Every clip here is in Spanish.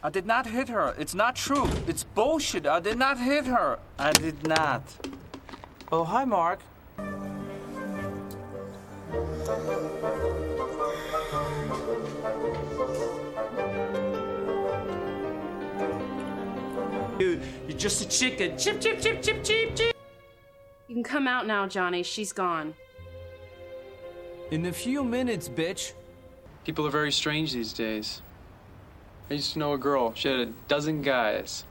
I did not hit her. It's not true. It's bullshit. I did not hit her. I did not. Oh, hi, Mark. You, you're just a chicken. Chip, chip, chip, chip, chip, chip. You can come out now, Johnny. She's gone. In a few minutes, bitch. People are very strange these days. I used to know a girl. She had a dozen guys.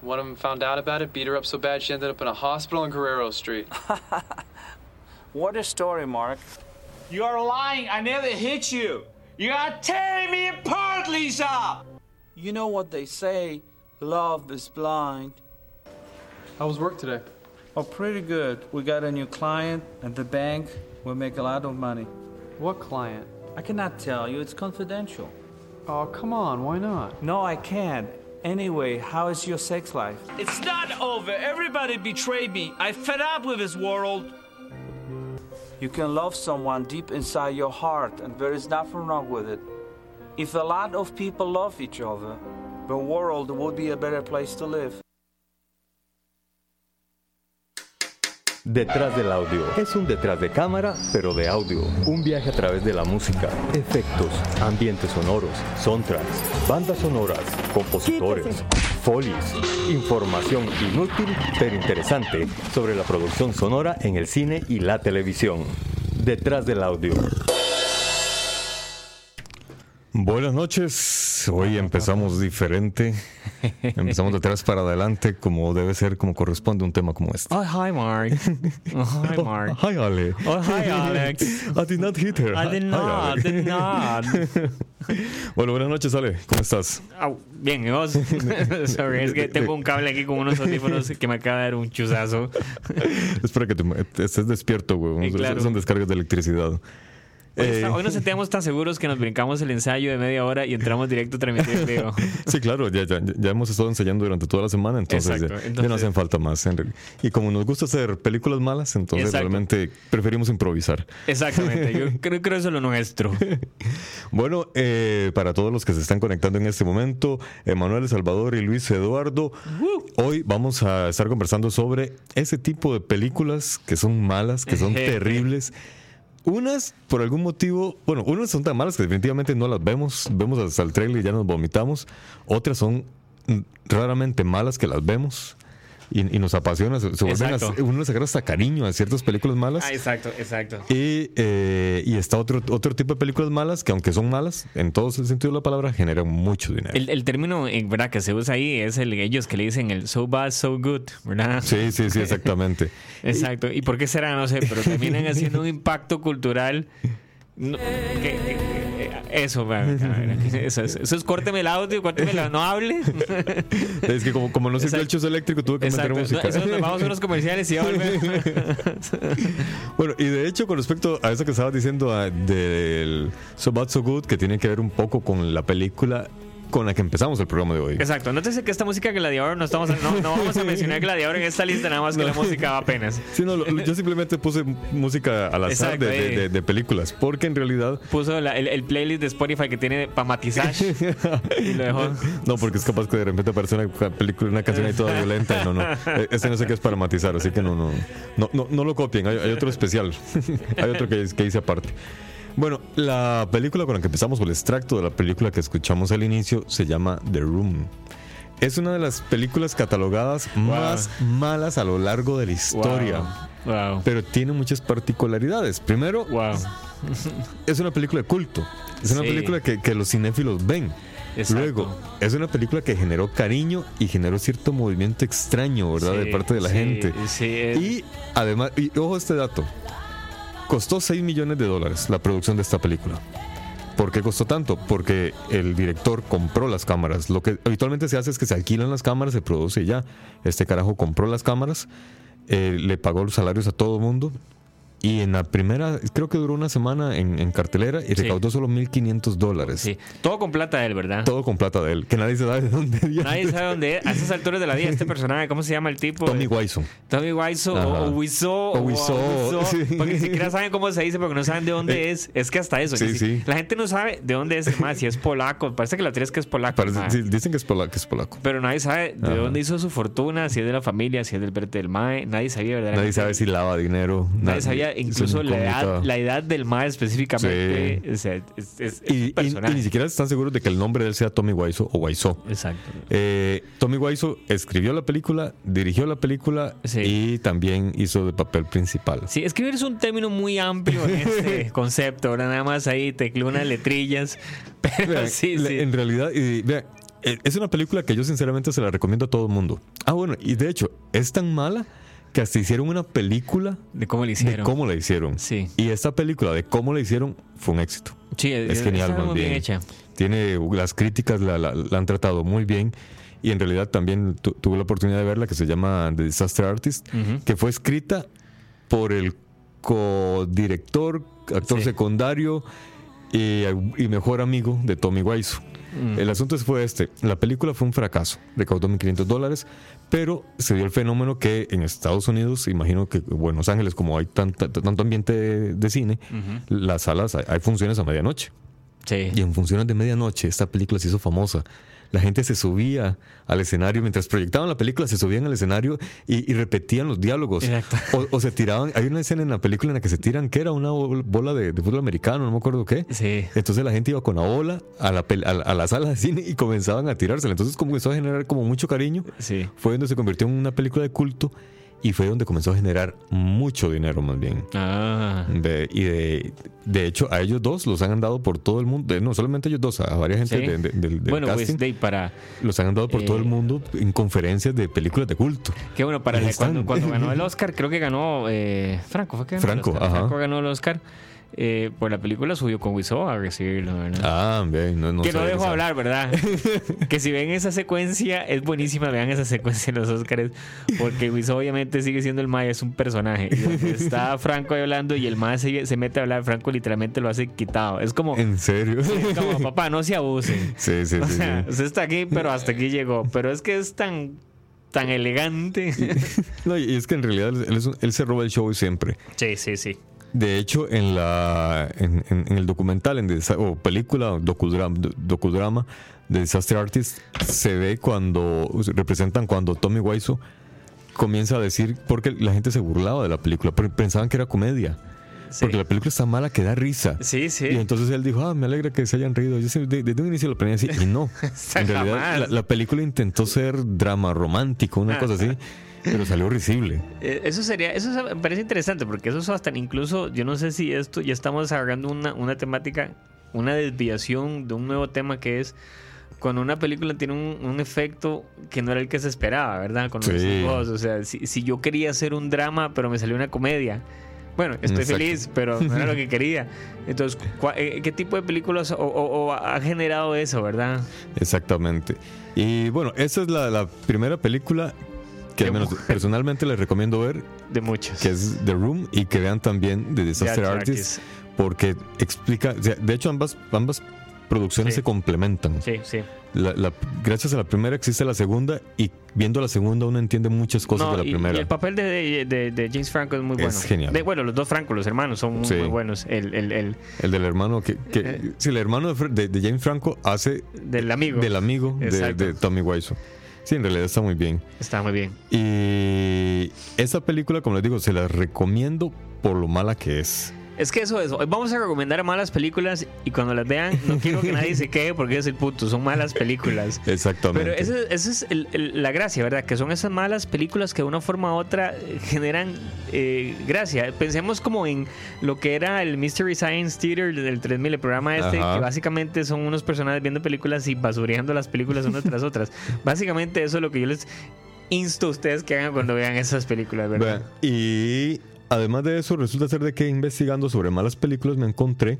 One of them found out about it, beat her up so bad she ended up in a hospital on Guerrero Street. What a story, Mark. You are lying. I never hit you. You are tearing me apart, Lisa. You know what they say love is blind. How was work today? Oh, pretty good. We got a new client at the bank. We'll make a lot of money. What client? I cannot tell you, it's confidential. Oh, come on, why not? No, I can't. Anyway, how is your sex life? It's not over. Everybody betrayed me. I fed up with this world. You can love someone deep inside your heart, and there is nothing wrong with it. If a lot of people love each other, the world would be a better place to live. Detrás del audio. Es un detrás de cámara, pero de audio. Un viaje a través de la música, efectos, ambientes sonoros, soundtracks, bandas sonoras, compositores, folies, información inútil pero interesante sobre la producción sonora en el cine y la televisión. Detrás del audio. Buenas noches. Hoy empezamos diferente. Empezamos de atrás para adelante, como debe ser, como corresponde un tema como este. Oh, hi, Mark. Oh, hi, Mark. Hi, Ale. Oh, hi, Alex. I did not hit her. I did not, Ale. did not. Bueno, buenas noches, Ale. ¿Cómo estás? Au, bien, ¿y vos? Sorry, es que tengo un cable aquí con unos audífonos que me acaba de dar un chuzazo. Espero que te, estés despierto, güey. Claro. Son descargas de electricidad. Hoy, Eh, hoy nos sentíamos tan seguros que nos brincamos el ensayo de media hora y entramos directo a transmitir en vivo. Sí, claro, ya, ya, ya hemos estado ensayando durante toda la semana, entonces, Exacto, ya- no hacen falta más. Y como nos gusta hacer películas malas, entonces Exacto. realmente preferimos improvisar. Exactamente, yo creo, creo que eso es lo nuestro. Bueno, eh, para todos los que se están conectando en este momento, Emanuel Salvador y Luis Eduardo, hoy vamos a estar conversando sobre ese tipo de películas que son malas, que son terribles. Unas, por algún motivo, bueno, unas son tan malas que definitivamente no las vemos, vemos hasta el trailer y ya nos vomitamos. Otras son mm, raramente malas que las vemos y, y nos apasiona, se, se vuelven a- uno se agarra hasta cariño a ciertas películas malas. Ah, exacto, exacto. Y, eh, y está otro, otro tipo de películas malas que aunque son malas, en todo el sentido de la palabra, generan mucho dinero. El, el término eh, ¿verdad? que se usa ahí es el ellos que le dicen el so bad, so good, ¿verdad? Sí, sí, sí, exactamente. Exacto. ¿Y por qué será? No sé, pero terminan haciendo un impacto cultural. No, que- que- que- eso, a eso, es, eso es córteme el audio, córteme el no hable. es que como, como no sirvió el chus eléctrico, tuve que Exacto. meter No, música. eso nos vamos a unos comerciales y volvemos. Bueno, y de hecho, con respecto a eso que estabas diciendo ah, del So Bad So Good, que tiene que ver un poco con la película con la que empezamos el programa de hoy. Exacto. Nótese que esta música Gladiador no estamos no, no vamos a mencionar Gladiador en esta lista, nada más que la música va apenas. Sí, no, lo- yo simplemente puse música al azar Exacto, de, de- eh. de- de películas, porque en realidad Puso la- el, el playlist de Spotify que tiene para matizage y lo dejó. No, porque es capaz que de repente aparece una película, una canción ahí toda violenta. No, no. Este no sé qué es para matizar, así que no, no. No, no, no lo copien. Hay, hay otro especial. hay otro que, que hice aparte. Bueno, la película con la que empezamos, o el extracto de la película que escuchamos al inicio, se llama The Room. Es una de las películas catalogadas más malas a lo largo de la historia. Wow. Pero tiene muchas particularidades. Primero, Wow. es una película de culto. Es una Sí. película que, que los cinéfilos ven. Exacto. Luego, es una película que generó cariño y generó cierto movimiento extraño, ¿verdad? de parte de la sí, gente. sí, eh. Y además, y ojo este dato, costó 6 millones de dólares la producción de esta película. ¿Por qué costó tanto? Porque el director compró las cámaras. Lo que habitualmente se hace es que se alquilan las cámaras, se produce y ya. Este carajo compró las cámaras, eh, le pagó los salarios a todo el mundo Y en la primera, creo que duró una semana en, en cartelera y recaudó solo 1.500 dólares. Sí. Todo con plata de él, ¿verdad? Todo con plata de él, que nadie sabe de dónde. Nadie sabe dónde es. A esas alturas de la vida, este personaje, ¿cómo se llama el tipo? Tommy Wiseau. Tommy Wiseau o, Wiseau. O Wiseau, sí. Porque ni siquiera saben cómo se dice porque no saben de dónde es. Es que hasta eso. Sí, ni si- sí. La gente no sabe de dónde es más, si es polaco. Parece que la teoría es que es polaco. Parece- sí, dicen que es, pola- que es polaco. Pero nadie sabe de dónde hizo su fortuna, si es de la familia, si es del brete del MAE. Nadie sabía, ¿verdad? Nadie sabe si lava dinero. Nadie sabía incluso la edad, la edad del MAE específicamente. O sea, es, es- es Y, ni siquiera están seguros de que el nombre de él sea Tommy Wiseau o Wiseau. Exacto. Eh, Tommy Wiseau escribió la película, dirigió la película Sí. y también hizo de papel principal. Sí, escribir es un término muy amplio en este concepto. Ahora nada más ahí teclé unas letrillas. Pero Vean, sí, la- sí. En realidad, y, vean, eh, es una película que yo sinceramente se la recomiendo a todo el mundo. Ah, bueno, y de hecho, es tan mala que hasta hicieron una película De cómo de hicieron. cómo la hicieron. Sí. Y esta película de cómo la hicieron fue un éxito. Sí, Es genial, está más muy bien bien. hecha. Tiene las críticas, la, la- la han tratado muy bien. Y en realidad también tu- tuve la oportunidad de verla que se llama The Disaster Artist, Ujú. que fue escrita por el codirector, actor Sí. secundario y, y mejor amigo de Tommy Wiseau. Mm. El asunto fue este, la película fue un fracaso, recaudó 1.500 dólares, pero se dio el fenómeno que en Estados Unidos, imagino que en Buenos Ángeles, como hay tanta- tanto ambiente de, de cine, las salas, hay, hay funciones a medianoche. Sí. Y en funciones de medianoche, esta película se hizo famosa. La gente se subía al escenario, mientras proyectaban la película, se subían al escenario y, y repetían los diálogos. Exacto. O, o se tiraban, hay una escena en la película en la que se tiran, que era una bol- bola de, de fútbol americano, no me acuerdo qué. Sí. Entonces la gente iba con la bola a la, a la, a la sala de cine y comenzaban a tirársela. Entonces comenzó a generar como mucho cariño. Sí. Fue donde se convirtió en una película de culto y fue donde comenzó a generar mucho dinero más bien. Ah. De- y de, de hecho, a ellos dos los han dado por todo el mundo. de- No solamente ellos dos, a varias gente Sí. de- de- del, Bueno, casting. pues de ahí para. los han dado por eh, todo el mundo en conferencias de películas de culto. Qué bueno, para cuando, cuando ganó el Oscar, creo que ganó eh, Franco, fue que ganó Franco, el Oscar. ajá. Franco ganó el Oscar. Eh, por la película subió con Wiseau a recibirlo, ¿verdad? Ah, bien, no, no que no dejo hablar, ¿verdad? que si ven esa secuencia, es buenísima, vean esa secuencia en los Oscars, porque Wiseau obviamente sigue siendo el Mae, es un personaje. Está Franco ahí hablando y el Mae se, se mete a hablar, Franco literalmente lo hace quitado. Es como, ¿En serio? es como papá, no se abuse. Sí, sí, O sí. sea, sí. usted está aquí, pero hasta aquí llegó. Pero es que es tan, tan elegante. No, y es que en realidad él, un- él se roba el show siempre. Sí, sí, sí. De hecho, en la en, en- en el documental, en o película, docudrama, docudrama de Disaster Artist, se ve cuando representan cuando Tommy Wiseau comienza a decir, porque la gente se burlaba de la película, pensaban que era comedia. Sí. Porque la película está mala que da risa. Sí, sí. Y entonces él dijo, ah, me alegra que se hayan reído. Yo sí, de- desde un inicio lo planeé así. Y no. en realidad, la, la película intentó ser drama romántico, una cosa así, pero salió risible. Eh, Eso sería, eso me parece interesante porque eso es hasta incluso, yo no sé si esto ya estamos agarrando una, una temática, una desviación de un nuevo tema que es cuando una película tiene un, un efecto que no era el que se esperaba, ¿verdad? Con los Sí. o sea, si, si yo quería hacer un drama pero me salió una comedia. Bueno, estoy Exacto. feliz, pero no era lo que quería. Entonces, ¿cuá- eh, ¿qué tipo de películas o, o- o ha generado eso, verdad? Exactamente. Y bueno, esa es la, la primera película que al menos personalmente les recomiendo ver, De muchos. que es The Room, y que vean también The Disaster Artist, porque explica, o sea, de hecho ambas, ambas producciones Sí. se complementan. Sí, sí. La- la- gracias a la primera existe la segunda y viendo la segunda uno entiende muchas cosas No, de la y- primera. Y el papel de, de- James Franco es muy Es bueno. genial. De- bueno, los dos Franco, los hermanos, son muy, Sí. muy buenos. El, el, el El del hermano que, que Eh. sí, el hermano de, Fr- de- de James Franco hace del amigo. del amigo de Tommy Wiseau. Sí, en realidad está muy bien. Está muy bien. Y esa película, como les digo, se la recomiendo por lo mala que es. Es que eso es. Hoy vamos a recomendar malas películas y cuando las vean, no quiero que nadie se quede porque es el puto. Son malas películas. Exactamente. Pero esa esa es el- el- la gracia, ¿verdad? Que son esas malas películas que de una forma u otra eh, generan eh, gracia. Pensemos como en lo que era el Mystery Science Theater del 3000, el programa este, Ajá. que básicamente son unos personajes viendo películas y basureando las películas unas tras otras. Básicamente eso es lo que yo les insto a ustedes que hagan cuando vean esas películas, ¿verdad? Vean, y además de eso, resulta ser de que investigando sobre malas películas me encontré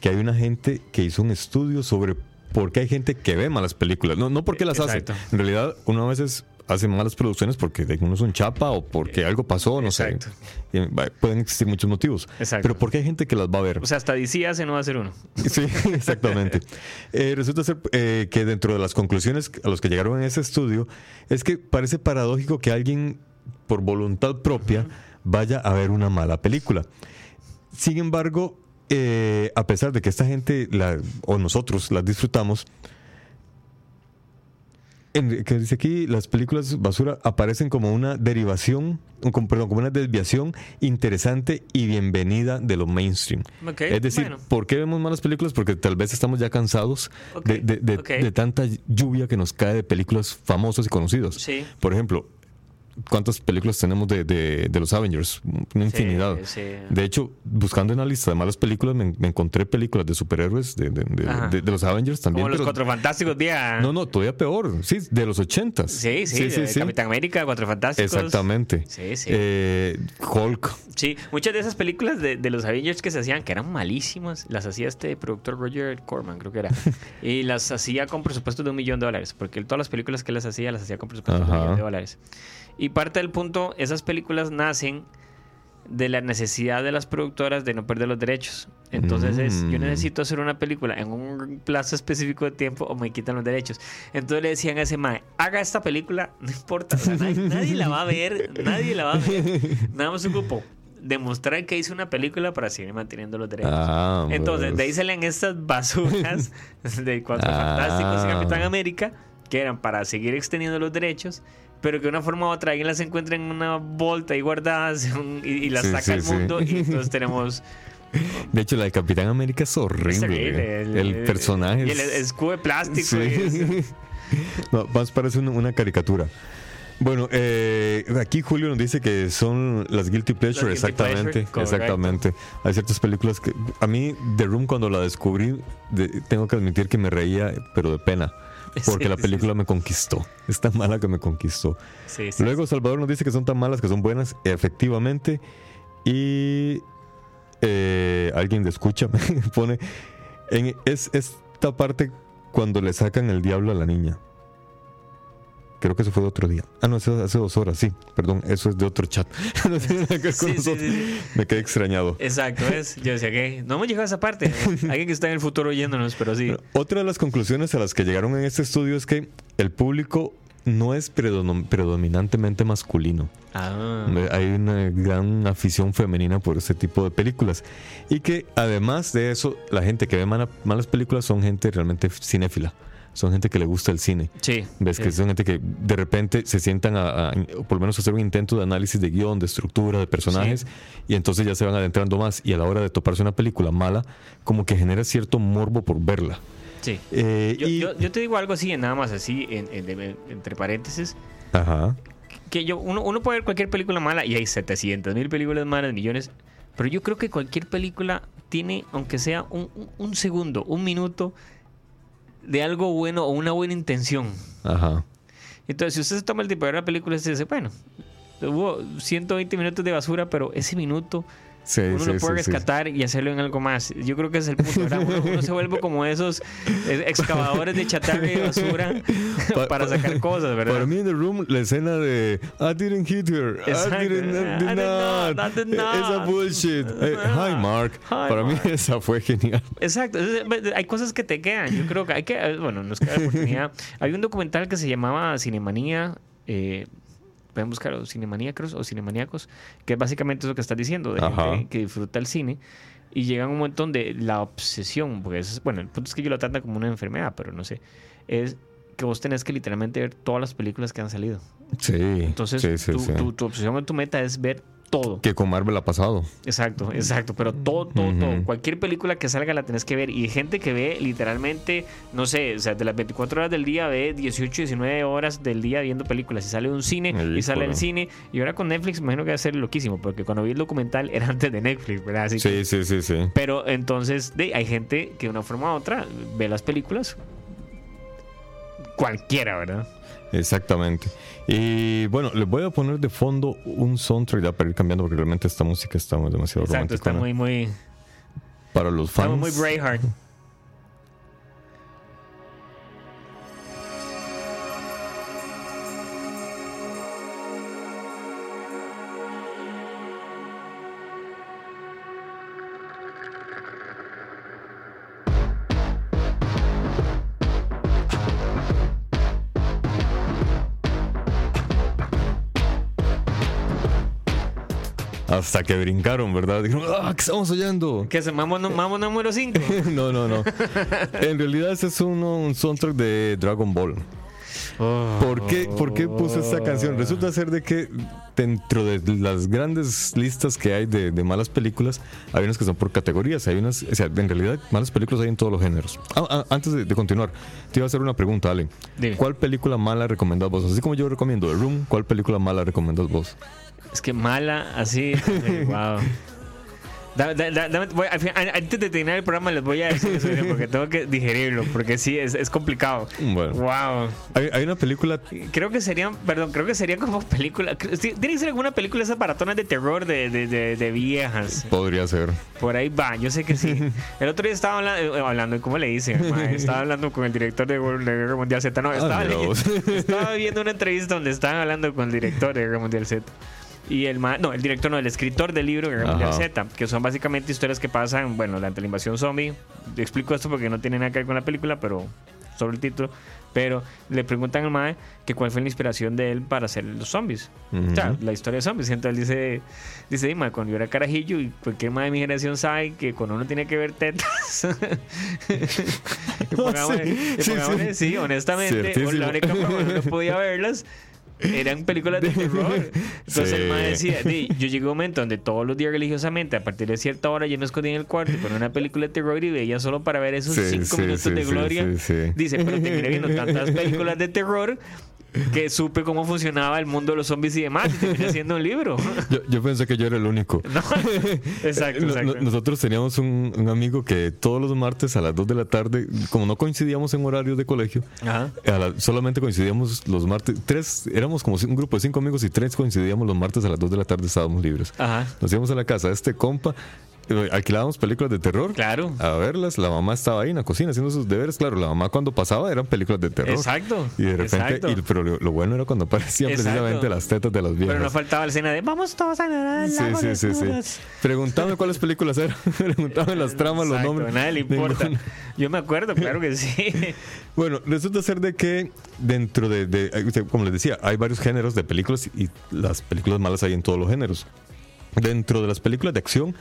que hay una gente que hizo un estudio sobre por qué hay gente que ve malas películas. No, no porque las hace. Exacto. En realidad, uno a veces hacen malas producciones porque uno es un chapa o porque algo pasó, no Exacto. sé. Pueden existir muchos motivos. Exacto. Pero ¿por qué hay gente que las va a ver? O sea, hasta DC hace no va a ser uno. Sí, exactamente. Eh, resulta ser eh, que dentro de las conclusiones a los que llegaron en ese estudio es que parece paradójico que alguien por voluntad propia vaya a ver una mala película. Sin embargo, eh, a pesar de que esta gente la- o nosotros las disfrutamos, en, que dice aquí, las películas basura aparecen como una derivación, como- perdón, como una desviación interesante y bienvenida de lo mainstream. Es decir, bueno. ¿por qué vemos malas películas? Porque tal vez estamos ya cansados de, de- de tanta lluvia que nos cae de películas famosas y conocidas. Sí. Por ejemplo, ¿cuántas películas tenemos de, de- de los Avengers? Una infinidad. sí. De hecho, buscando en la lista de malas películas, me, me encontré películas de superhéroes de, de- los Avengers también. Como los Cuatro Fantásticos, día. no, no, todavía peor. Sí, de los ochentas. Sí, sí, de Capitán América, Cuatro Fantásticos. Exactamente. Sí, sí. Eh, Hulk. Sí, muchas de esas películas de, de los Avengers que se hacían, que eran malísimas, las hacía este productor Roger Corman, creo que era. y las hacía con presupuesto de un millón de dólares, porque todas las películas que las hacía, las hacía con presupuesto de un millón de dólares. Y parte del punto, esas películas nacen de la necesidad de las productoras de no perder los derechos. Entonces es, yo Mm. necesito hacer una película en un plazo específico de tiempo o me quitan los derechos. Entonces le decían a ese mae, haga esta película, no importa, o sea, nadie, nadie la va a ver, nadie la va a ver. Nada más ocupo demostrar que hice una película para seguir manteniendo los derechos. Ah, Entonces, pues. de ahí salen estas basuras de Cuatro Ah. Fantásticos y Capitán América, que eran para seguir extendiendo los derechos, pero que de una forma u otra alguien las encuentra en una bolta y guardadas y, y las Sí, saca sí, al sí. mundo y entonces tenemos De hecho, la de Capitán América es horrible. es terrible, el, personaje y el es- escudo de plástico No, más parece una, una caricatura. Bueno, eh, aquí Julio nos dice que son las guilty pleasure, Las guilty exactamente, pleasure, exactamente. Hay ciertas películas que a mí The Room cuando la descubrí de- tengo que admitir que me reía, pero de pena, porque Sí, la sí, película me conquistó. Es tan mala que me conquistó. Luego Salvador nos dice que son tan malas que son buenas, efectivamente. Y eh, alguien de escucha me pone en, es esta parte cuando le sacan el diablo a la niña. Creo que eso fue de otro día. Ah, no, eso hace dos horas, sí. Perdón, eso es de otro chat. No tiene nada que ver con Sí, nosotros. sí, sí. Me quedé extrañado. Exacto, es. Yo decía que no hemos llegado a esa parte. Alguien que está en el futuro oyéndonos, pero sí. Otra de las conclusiones a las que llegaron en este estudio es que el público no es predomin- predominantemente masculino. Ah, Hay una gran afición femenina por este tipo de películas. Y que además de eso, la gente que ve mala- malas películas son gente realmente cinéfila. Son gente que le gusta el cine. sí. Ves que sí. son gente que de repente se sientan a, por lo menos hacer un intento de análisis de guion, de estructura, de personajes, y entonces ya se van adentrando más. Y a la hora de toparse una película mala, como que genera cierto morbo por verla. Sí. Eh, Yo, y, yo, yo te digo algo así, nada más así, en- en- en- entre paréntesis. Ajá. que yo uno, uno puede ver cualquier película mala y hay 700 mil películas malas, millones, pero yo creo que cualquier película tiene, aunque sea un- un segundo, un minuto de algo bueno o una buena intención. Ajá. Entonces, si usted se toma el tiempo de ver la película, usted dice, bueno, hubo 120 minutos de basura, pero ese minuto Sí, uno sí, lo puede sí, rescatar y hacerlo en algo más. Yo creo que es el punto. Uno, uno se vuelve como esos eh, excavadores de chatarra y basura Pa- para pa- sacar cosas, ¿verdad? Para mí en The Room, la escena de I didn't hit her. Exacto. I didn't, I did did not. not, I did Esa not. bullshit. Eh, hi, Mark. Hi, Para mí Mark. esa fue genial. Exacto, hay cosas que te quedan. Yo creo que hay que, eh, bueno, nos queda la oportunidad. Hay un documental que se llamaba Cinemanía, eh, pueden buscar o Cinemaníacos o Cinemaníacos, que es básicamente eso que estás diciendo, de Ajá. gente que disfruta el cine y llegan un montón de la obsesión, porque es, bueno, el punto es que yo lo tratan como una enfermedad, pero no sé, es que vos tenés que literalmente ver todas las películas que han salido. Sí. Entonces, sí, sí, tu, sí. tu- tu obsesión o tu meta es ver todo. Que con Marvel ha pasado. Exacto, exacto, pero todo, todo, todo. Cualquier película que salga la tenés que ver. Y gente que ve literalmente, no sé, o sea, de las 24 horas del día ve 18, 19 horas del día viendo películas. Y sale de un cine y sale del cine. Y ahora con Netflix, me imagino que va a ser loquísimo, porque cuando vi el documental era antes de Netflix, ¿verdad? Así que- Sí, sí, sí, sí. pero entonces de, hay gente que de una forma u otra ve las películas. Cualquiera, ¿verdad? Exactamente. Y bueno, les voy a poner de fondo un soundtrack ya para ir cambiando porque realmente esta música está demasiado Exacto, está romántica. muy, muy. Para los fans. Estamos muy Braveheart. Hasta que brincaron, ¿verdad? Dijeron, ah, ¿qué estamos oyendo? ¿Qué es Mambo, no- Mambo número 5? no, no, no. En realidad ese es uno- un soundtrack de Dragon Ball. ¿Por qué, ¿Por qué puse esta canción? Resulta ser de que dentro de las grandes listas que hay de, de malas películas, hay unas que son por categorías. Hay unas, o sea, en realidad, malas películas hay en todos los géneros. Ah, ah, antes de, de continuar, te iba a hacer una pregunta, Ale. Dime. ¿Cuál película mala recomendás vos? Así como yo recomiendo The Room, ¿cuál película mala recomendás vos? Es que mala, así. wow. Da- da- da- dame- voy- al fin- an- antes de terminar el programa les voy a decir eso, porque tengo que digerirlo, porque sí, es, es complicado. Bueno. Wow. Hay, hay una película Creo que serían, perdón, creo que sería como película. Tiene que ser alguna película esas baratonas de terror de, de, de, de viejas. Podría ser. Por ahí va, yo sé que sí. El otro día estaba hablando, eh, hablando ¿cómo le dicen? Estaba hablando con el director de, Guerra Mundial Z. No, estaba, Ah, vos. estaba viendo una entrevista donde estaban hablando con el director de Guerra Mundial Z. Y el ma- no, el director no, el escritor del libro Guerra. Z, que son básicamente historias que pasan, bueno, durante la invasión zombie. Te explico esto porque no tiene nada que ver con la película, pero sobre el título. Pero le preguntan al mae que cuál fue la inspiración de él para hacer los zombies. O sea, la historia de zombies. Entonces él dice, dice, "Dime, cuando yo era carajillo y cualquier mae de mi generación sabe que cuando uno tiene que ver tetas. y pongámosle- Sí, y sí, pongámosle, sí. sí, honestamente, la única forma que uno podía verlas eran películas de terror. Entonces el Sí. mae decía, "Di, yo llegué a un momento donde todos los días religiosamente, a partir de cierta hora, yo me escondía en el cuarto y ponía una película de terror y veía solo para ver esos Sí, cinco minutos de gloria. Dice, pero terminé viendo tantas películas de terror que supe cómo funcionaba el mundo de los zombies y demás y terminé haciendo un libro. Yo, yo pensé que yo era el único. No, exacto, exacto. no- Nosotros teníamos un, un amigo que todos los martes a las 2 de la tarde, como no coincidíamos en horarios de colegio, Ajá. la- solamente coincidíamos los martes. Tres, éramos como un grupo de cinco amigos y tres coincidíamos los martes a las 2 de la tarde, estábamos libres. Ajá. Nos íbamos a la casa de este compa, alquilábamos películas de terror. Claro. A verlas, la mamá estaba ahí en la cocina haciendo sus deberes. Claro, la mamá cuando pasaba eran películas de terror. Exacto. Y de repente, exacto. y- pero lo, bueno era cuando aparecían Exacto. precisamente las tetas de las viejas. Pero no faltaba la escena de vamos todos a nadar al Sí, lago sí, sí, sí. desnudos". Preguntame cuáles películas eran. Preguntame las tramas, los nombres. a nadie le importa. Ninguna. Yo me acuerdo, claro que sí. Bueno, resulta ser de que dentro de, de- eh, como les decía, hay varios géneros de películas y las películas malas hay en todos los géneros. Dentro de las películas de acción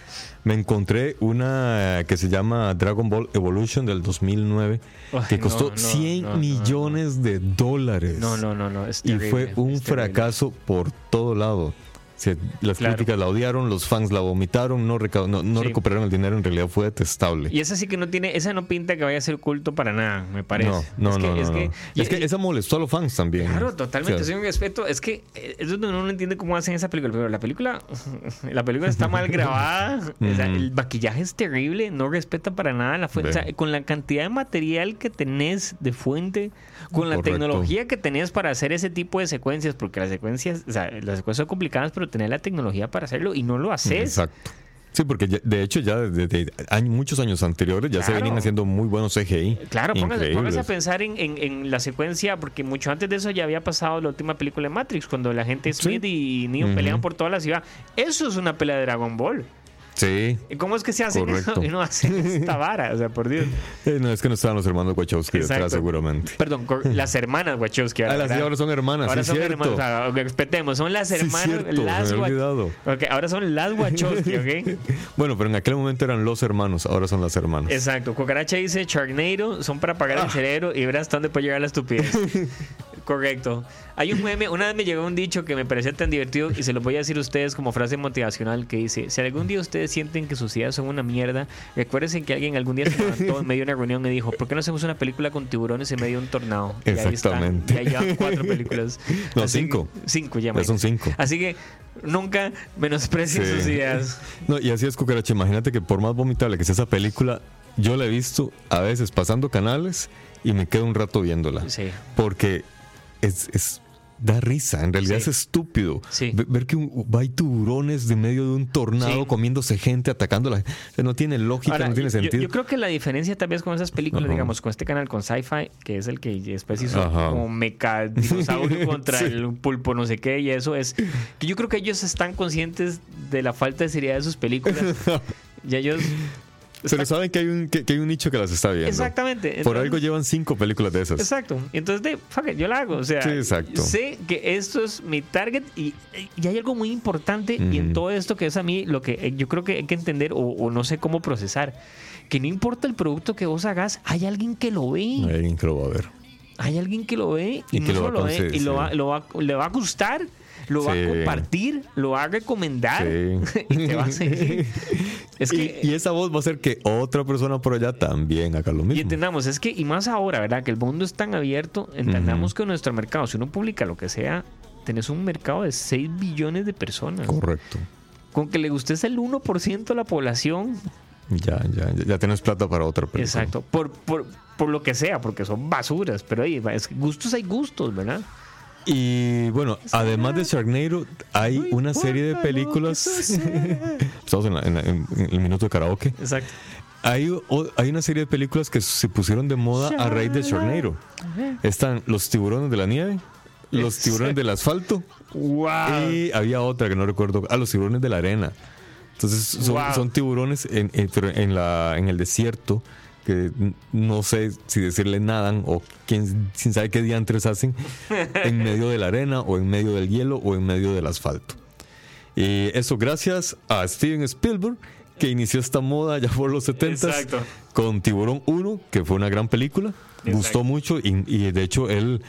me encontré una que se llama Dragon Ball Evolution del 2009 Ay, que costó no, no, 100 no, no, millones de dólares. No, no, no, no. Es Y fue un fracaso por todo lado. Las Claro. críticas la odiaron, los fans la vomitaron, no, reca- no, no Sí. recuperaron el dinero, en realidad fue detestable. Y esa sí que no tiene, esa no pinta que vaya a ser culto para nada, me parece. no, no, es que, no, no, es que, Es que esa molestó a los fans también. Claro, totalmente. O sea, respeto. Es que eh, es donde uno no entiende cómo hacen esa película. Pero la película, la película está mal grabada. o sea, Ujú. el maquillaje es terrible. No respeta para nada la fuente. O sea, con la cantidad de material que tenés de fuente, con la tecnología que tenés para hacer ese tipo de secuencias, porque las secuencias, o sea, las secuencias son complicadas, pero tenés la tecnología para hacerlo y no lo haces. Exacto. Sí, porque ya- de hecho ya desde años- muchos años anteriores ya se venían haciendo muy buenos CGI. Claro, póngase, a pensar en, en- en la secuencia, porque mucho antes de eso ya había pasado la última película de Matrix, cuando la gente Smith y Neo Ujú. pelean por toda la ciudad. Eso es una pelea de Dragon Ball. Sí. ¿Y ¿Cómo es que se hace eso Correcto. y no hacen esta vara? O sea, por Dios. Eh, no, es que no estaban los hermanos Wachowski detrás Exacto. seguramente. Perdón, las hermanas Wachowski. Ah, las sí, ahora son hermanas, Ahora sí, son cierto. hermanas. o sea, respetemos, son las Sí, hermanas. cierto, las me había Wa- olvidado. Ok, ahora son las Wachowski, ¿ok? Bueno, pero en aquel momento eran los hermanos, ahora son las hermanas. Exacto. Cucaracha dice Charnado son para apagar Ah. el cerebro y ver hasta dónde puede llegar la estupidez. Correcto. Hay un meme, una vez me llegó un dicho que me parecía tan divertido y se lo voy a decir a ustedes como frase motivacional que dice, si algún día ustedes sienten que sus ideas son una mierda, recuérdense que alguien algún día se levantó en medio de una reunión y dijo, ¿por qué no hacemos una película con tiburones en medio de un tornado? Y ahí está. Exactamente. Y ahí llevan cuatro películas. No, Así que- cinco. Cinco ya, Ya son cinco. Así que nunca menosprecien Sí. sus ideas. No, y así es, Cucaracha. Imagínate que por más vomitable que sea esa película, yo la he visto a veces pasando canales y me quedo un rato viéndola. Sí. Porque es, es- da risa, en realidad Sí. es estúpido. Sí. Ver que un- hay tiburones de medio de un tornado Sí. comiéndose gente, atacándola. O sea, no tiene lógica, Ahora, no tiene sentido. Yo, creo que la diferencia tal vez con esas películas, digamos, con este canal, con Sci-Fi, que es el que después hizo como meca dinosaurio contra el pulpo no sé qué, y eso es que yo creo que ellos están conscientes de la falta de seriedad de sus películas. y ellos Pero saben que hay, un, que, que hay un nicho que las está viendo. Exactamente. Por algo llevan cinco películas de esas. Exacto. Entonces, de, fuck it, yo la hago. O sea, Sí, exacto. sé que esto es mi target y, y hay algo muy importante y en todo esto que es a mí lo que eh, yo creo que hay que entender o, o no sé cómo procesar. Que no importa el producto que vos hagas, hay alguien que lo ve. Hay alguien que lo va a ver. Hay alguien que lo ve y, Y no lo solo lo ve y lo va, lo va- le va a gustar, lo va a compartir, lo va a recomendar Sí. y te va a seguir. Es que y, y esa voz va a hacer que otra persona por allá también haga lo Y mismo. entendamos, es que, y más ahora, ¿verdad? Que el mundo es tan abierto, entendamos que nuestro mercado, si uno publica lo que sea, tenés un mercado de 6 billones de personas. Correcto. Con que le gustes el 1% de la población, Ya, ya, ya, ya tienes plata para otra película. exacto, por, por, por lo que sea, porque son basuras, pero ahí, es que gustos hay gustos, ¿verdad? Y bueno, además de Sharknado, hay una serie de películas. Estamos en, la- en la- en- el minuto de karaoke. Exacto. Hay, o- hay una serie de películas que se pusieron de moda a raíz de Sharknado. Están Los tiburones de la nieve, Los tiburones del asfalto ¡Wow! y había otra que no recuerdo. Ah, Los tiburones de la arena. Entonces son, Wow. son tiburones en, en, la, en el desierto que no sé si decirle nadan o quién, quién sabe qué diantres hacen en medio de la arena o en medio del hielo o en medio del asfalto. Y eso gracias a Steven Spielberg que inició esta moda ya por los 70 Exacto. con Tiburón 1, que fue una gran película. Exacto. Gustó mucho y, y de hecho él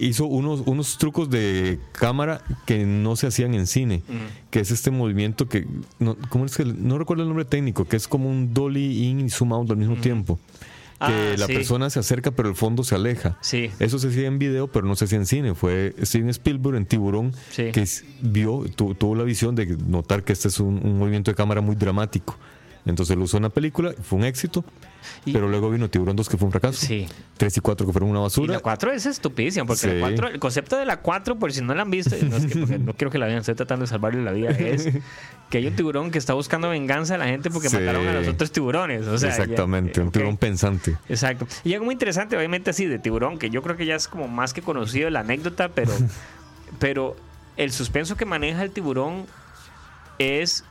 hizo unos, unos trucos de cámara que no se hacían en cine, que es este movimiento que, no, ¿cómo es que? No recuerdo el nombre técnico, que es como un dolly in y zoom out al mismo tiempo. Que Ah, la sí. persona se acerca pero el fondo se aleja. Sí. Eso se hacía en video, pero no se hacía en cine. Fue Steven Spielberg en Tiburón Sí. que vio, tu- tuvo la visión de notar que este es un, un movimiento de cámara muy dramático. Entonces lo usó en la película, fue un éxito, Y- pero luego vino Tiburón 2 que fue un fracaso. Sí. 3 y 4 que fueron una Y basura. la 4 es estupidísima, porque Sí. la 4, el concepto de la 4, por si no la han visto, no, es que no quiero que la vean, estoy tratando de salvarle la vida, es que hay un tiburón que está buscando venganza a la gente porque Sí. mataron a los otros tiburones. O sea, ya- Exactamente, un tiburón pensante. Exacto. Y algo muy interesante, obviamente, así de tiburón, que yo creo que ya es como más que conocido la anécdota, pero, pero el suspenso que maneja el tiburón es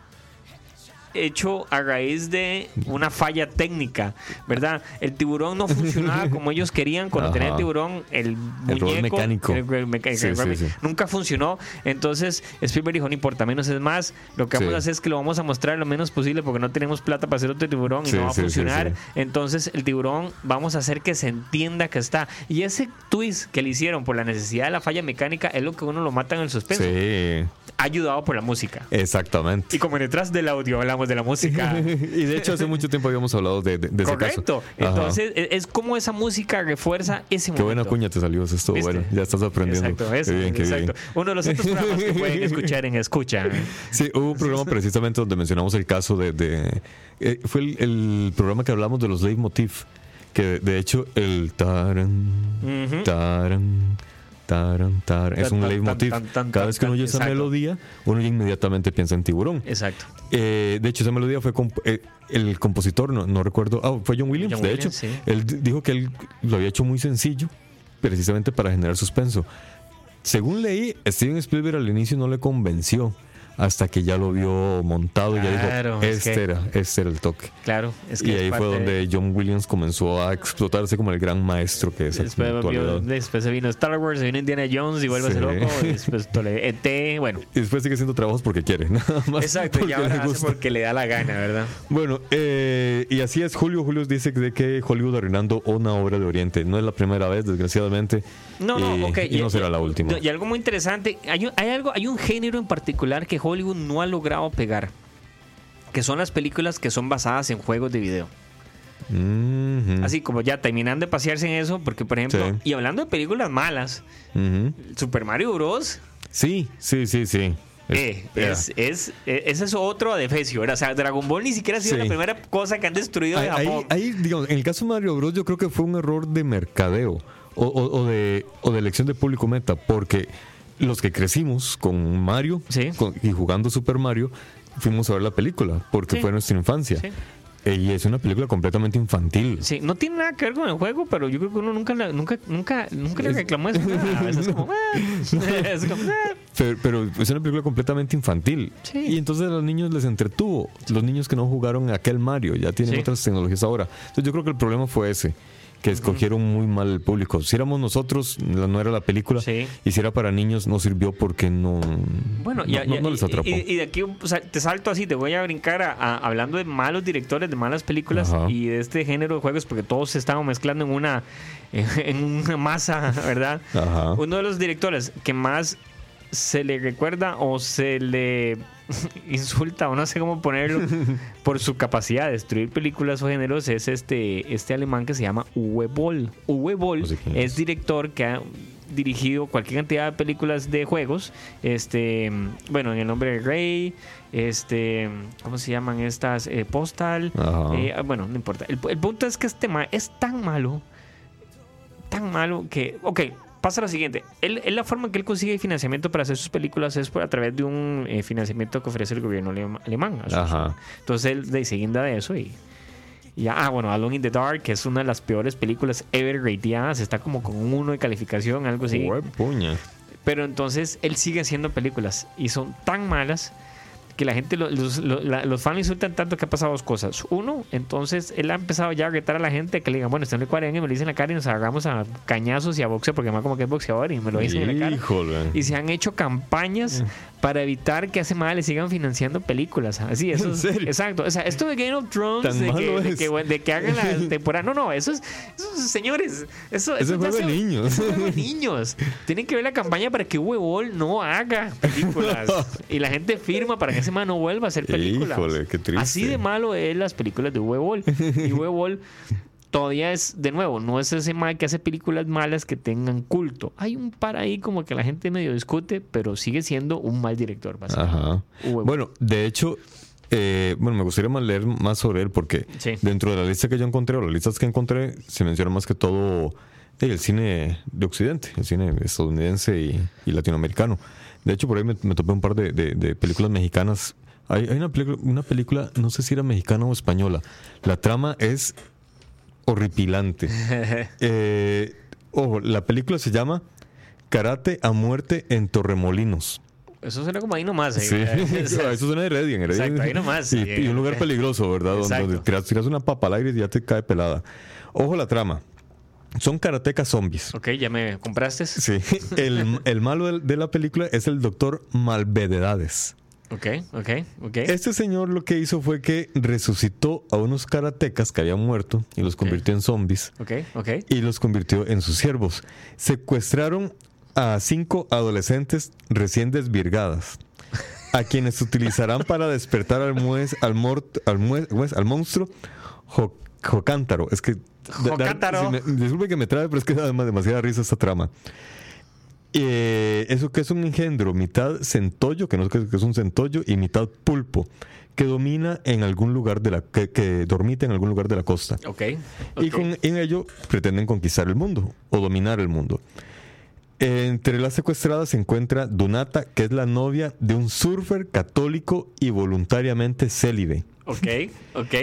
hecho a raíz de una falla técnica, ¿verdad? El tiburón no funcionaba como ellos querían cuando Ajá. tenía el tiburón, el muñeco, mecánico. el- el meca- Sí, el- sí, sí. nunca funcionó. Entonces Spielberg dijo, no importa, menos es más. Lo que vamos a hacer es que lo vamos a mostrar lo menos posible porque no tenemos plata para hacer otro tiburón y no va a funcionar. Entonces el tiburón vamos a hacer que se entienda que está. Y ese twist que le hicieron por la necesidad de la falla mecánica es lo que uno lo mata en el suspenso. Sí, Ayudado por la música. exactamente. Y como detrás del audio hablamos de la música. Y de hecho hace mucho tiempo habíamos hablado de, de- de ese caso. Correcto. Ajá. Entonces es como esa música refuerza ese Qué momento. buena cuña te salió, eso estuvo bueno. Ya estás aprendiendo. Exacto, eso, Qué bien, qué exacto. bien. Uno de los otros programas que pueden escuchar en Escucha. Sí, hubo un programa precisamente donde mencionamos el caso de... de- eh, fue el, el programa que hablamos de los leitmotiv, que de hecho el taran, taran, taran, taran, es un leitmotiv. Cada vez que uno oye esa melodía, uno ya inmediatamente piensa en tiburón. Exacto. Eh, de hecho, esa melodía fue comp- eh, el compositor, no, no recuerdo, ah, fue John Williams, John de Williams, hecho. sí. Él dijo que él lo había hecho muy sencillo, precisamente para generar suspenso. Según leí, Steven Spielberg al inicio no le convenció hasta que ya lo vio montado y ya Claro, dijo, es este que- era, este era el toque. Claro. Es que y es ahí fue donde de- John Williams comenzó a explotarse como el gran maestro que es Después, vio- después se vino Star Wars, se vino Indiana Jones y vuelve a ser Sí. loco. y Después tole- ET, bueno. Y después sigue haciendo trabajos porque quiere, nada más. Exacto, y porque ahora le hace porque le da la gana, ¿verdad? Bueno, eh, y así es, Julio. Julio dice de que Hollywood arruinando una obra de Oriente. No es la primera vez, desgraciadamente. No, no, y, ok. Y, no será la última. no, Y algo muy interesante, hay, hay algo, hay un género en particular que Hollywood no ha logrado pegar, que son las películas que son basadas en juegos de video. Así como ya terminando de pasearse en eso, porque por ejemplo, Sí. y hablando de películas malas. Super Mario Bros. Sí, sí, sí, sí. Es- Eh, es, es, eh, ese es otro adefesio. O sea, Dragon Ball ni siquiera ha sido Sí. la primera cosa que han destruido de Ahí, Japón. ahí, ahí, digamos, en el caso de Mario Bros, yo creo que fue un error de mercadeo o, o- o de, o de elección de público meta, porque los que crecimos con Mario Sí. con- y jugando Super Mario, fuimos a ver la película, porque Sí. fue nuestra infancia. Sí. Eh, Y es una película completamente infantil. Sí, no tiene nada que ver con el juego, pero yo creo que uno nunca, la- nunca, nunca, nunca le reclamó eso. nada. A veces es como, "Ah". Es como, "Ah". Pero, pero es una película completamente infantil. Sí. Y entonces a los niños les entretuvo. Los niños que no jugaron aquel Mario ya tienen Sí. otras tecnologías ahora. Entonces yo creo que el problema fue ese. Que escogieron muy mal el público. Si éramos nosotros, no era la película. Sí. Y si era para niños, no sirvió porque no. Bueno, no, ya, no- ya- no les atrapó. Y, y de aquí o sea, te salto así, te voy a brincar a, a- hablando de malos directores, de malas películas Ajá. y de este género de juegos, porque todos se estaban mezclando en una, en una masa, ¿verdad? Ajá. Uno de los directores que más se le recuerda o se le insulta o no sé cómo ponerlo por su capacidad de destruir películas o géneros es este, este alemán que se llama Uwe Boll. Uwe Boll No sé quién es es. director que ha dirigido cualquier cantidad de películas de juegos. Este, bueno, en el nombre de Rey, este, ¿cómo se llaman estas? Eh, Postal. Eh, bueno, no importa. El, el punto es que este ma es tan malo, tan malo que, ok, pasa lo siguiente. Él, él la forma en que él consigue financiamiento para hacer sus películas es por, a través de un eh, financiamiento que ofrece el gobierno alemán. Ajá. Entonces él de se guinda de eso y, y ya, ah, bueno, Alone in the Dark, que es una de las peores películas ever rateadas, está como con un 1 de calificación, algo así. Puña. Pero entonces él sigue haciendo películas y son tan malas que la gente, lo- los, lo- la- los fans insultan tanto que ha pasado dos cosas. Uno, entonces él ha empezado ya a retar a la gente que le digan, bueno, usted no le cuadren y me lo dicen en la cara y nos agarramos a cañazos y a boxeo, porque además como que es boxeador y me lo dicen en la cara. Híjole. Y se han hecho campañas para evitar que a ese madre le sigan financiando películas. Así, eso ¿En es- serio? Exacto. O sea, esto de Game of Thrones, de que, de, es. que, de que hagan la temporada. No, no, eso es, eso es- señores, eso, Es eso ya juego de niños. es de niños. Tienen que ver la campaña para que Boll no haga películas. y la gente firma para que ese man no vuelva a hacer películas. Híjole, qué triste. Así de malo es las películas de Boll. Y Boll todavía es, de nuevo, no es ese mal que hace películas malas que tengan culto. Hay un par ahí como que la gente medio discute, pero sigue siendo un mal director. básicamente. Ajá. Bueno, de hecho, eh, bueno, me gustaría más leer más sobre él porque Sí. dentro de la lista que yo encontré o las listas que encontré se menciona más que todo eh, el cine de Occidente, el cine estadounidense y, y latinoamericano. De hecho, por ahí me, me topé un par de, de- de películas mexicanas. Hay, hay una, película, una película, no sé si era mexicana o española. La trama es horripilante. Eh, ojo, la película se llama Karate a muerte en Torremolinos. Eso suena como ahí nomás. Sí, eh. eso suena de Redding. en Heredia. Exacto, ahí nomás, Y, sí. y un lugar peligroso, ¿verdad? Donde, Exacto. donde tiras, tiras una papa al aire y ya te cae pelada. Ojo la trama. Son karatecas zombies. ok, ya me compraste. Sí. El, el malo de, la película es el doctor Malvededades. Ok, ok, ok. Este señor lo que hizo fue que resucitó a unos karatecas que habían muerto y los convirtió en zombies Ok, ok. y los convirtió en sus siervos. Secuestraron a cinco adolescentes recién desvirgadas, a quienes utilizarán para despertar al, muez, al, mort- al, muez- al monstruo Jo- Jocántaro. Es que. da- Jocántaro. me- disculpe que me trae, pero es que da dem- demasiada risa esta trama. Eh, eso que es un engendro, mitad centollo, que no sé qué es un centollo, y mitad pulpo, que domina en algún lugar de la. que, que dormita en algún lugar de la costa. Ok. Y con, en ello pretenden conquistar el mundo o dominar el mundo. Entre las secuestradas se encuentra Donata, que es la novia de un surfer católico y voluntariamente célibe. Ok, ok.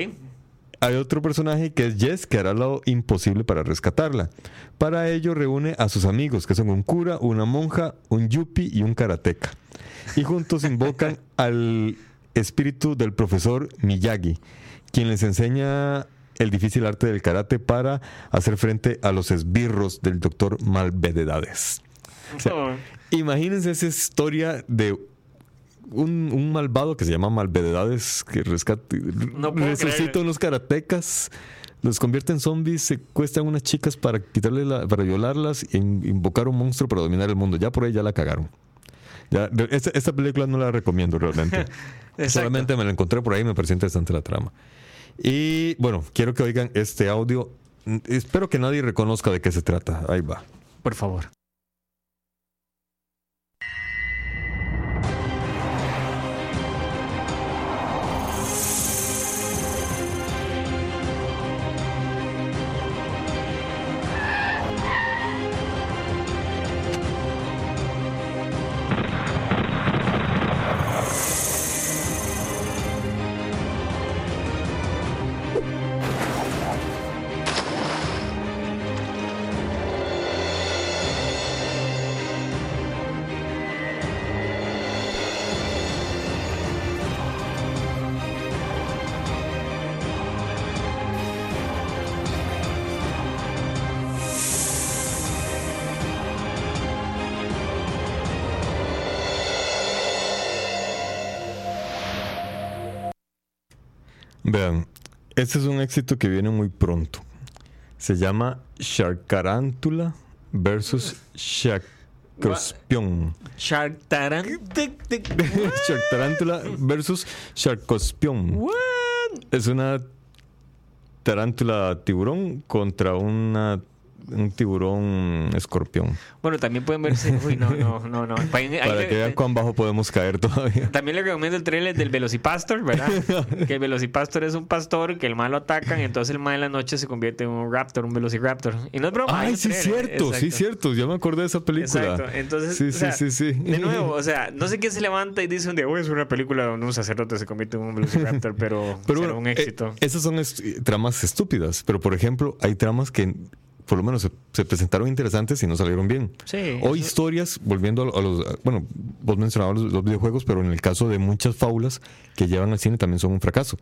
Hay otro personaje que es Jess, que hará lo imposible para rescatarla. Para ello reúne a sus amigos, que son un cura, una monja, un yuppie y un karateca. Y juntos invocan al espíritu del profesor Miyagi, quien les enseña el difícil arte del karate para hacer frente a los esbirros del doctor Malvededades. Oh, Imagínense esa historia de un, un malvado que se llama Malvedades que rescata, No resucita unos karatecas, los convierte en zombies, secuestran unas chicas para quitarle la, para violarlas e in- invocar un monstruo para dominar el mundo. Ya por ahí ya la cagaron. Ya, esta, esta película no la recomiendo realmente. Solamente me la encontré por ahí y me pareció interesante la trama. Y bueno, quiero que oigan este audio. Espero que nadie reconozca de qué se trata. Ahí va. Por favor. Este es un éxito que viene muy pronto. Se llama Sharkarántula versus Sharkospion. Sharktarántula versus Sharkospion. Es una tarántula tiburón contra una un tiburón escorpión. Bueno, también pueden verse. Uy, no, no, no, no. Ahí- Para que vean cuán bajo podemos caer todavía. También le recomiendo el trailer del Velocipastor, ¿verdad? que el Velocipastor es un pastor que el mal lo atacan y entonces el mal en la noche se convierte en un raptor, un Velociraptor. Y no es broma. Ay, sí, trailer, cierto, sí, exacto. cierto. Ya me acordé de esa película. Exacto. Entonces, sí, o sea, sí, sí, sí. De nuevo, o sea, no sé quién se levanta y dice un día, "Uy, es una película donde un sacerdote se convierte en un Velociraptor, pero, Pero será bueno, un eh, éxito. esas son est- tramas estúpidas. Pero por ejemplo, hay tramas que por lo menos se, se presentaron interesantes y no salieron bien. Sí, O historias, volviendo a, lo- a los. Bueno, vos mencionabas los, los videojuegos, pero en el caso de muchas fábulas que llevan al cine también son un fracaso.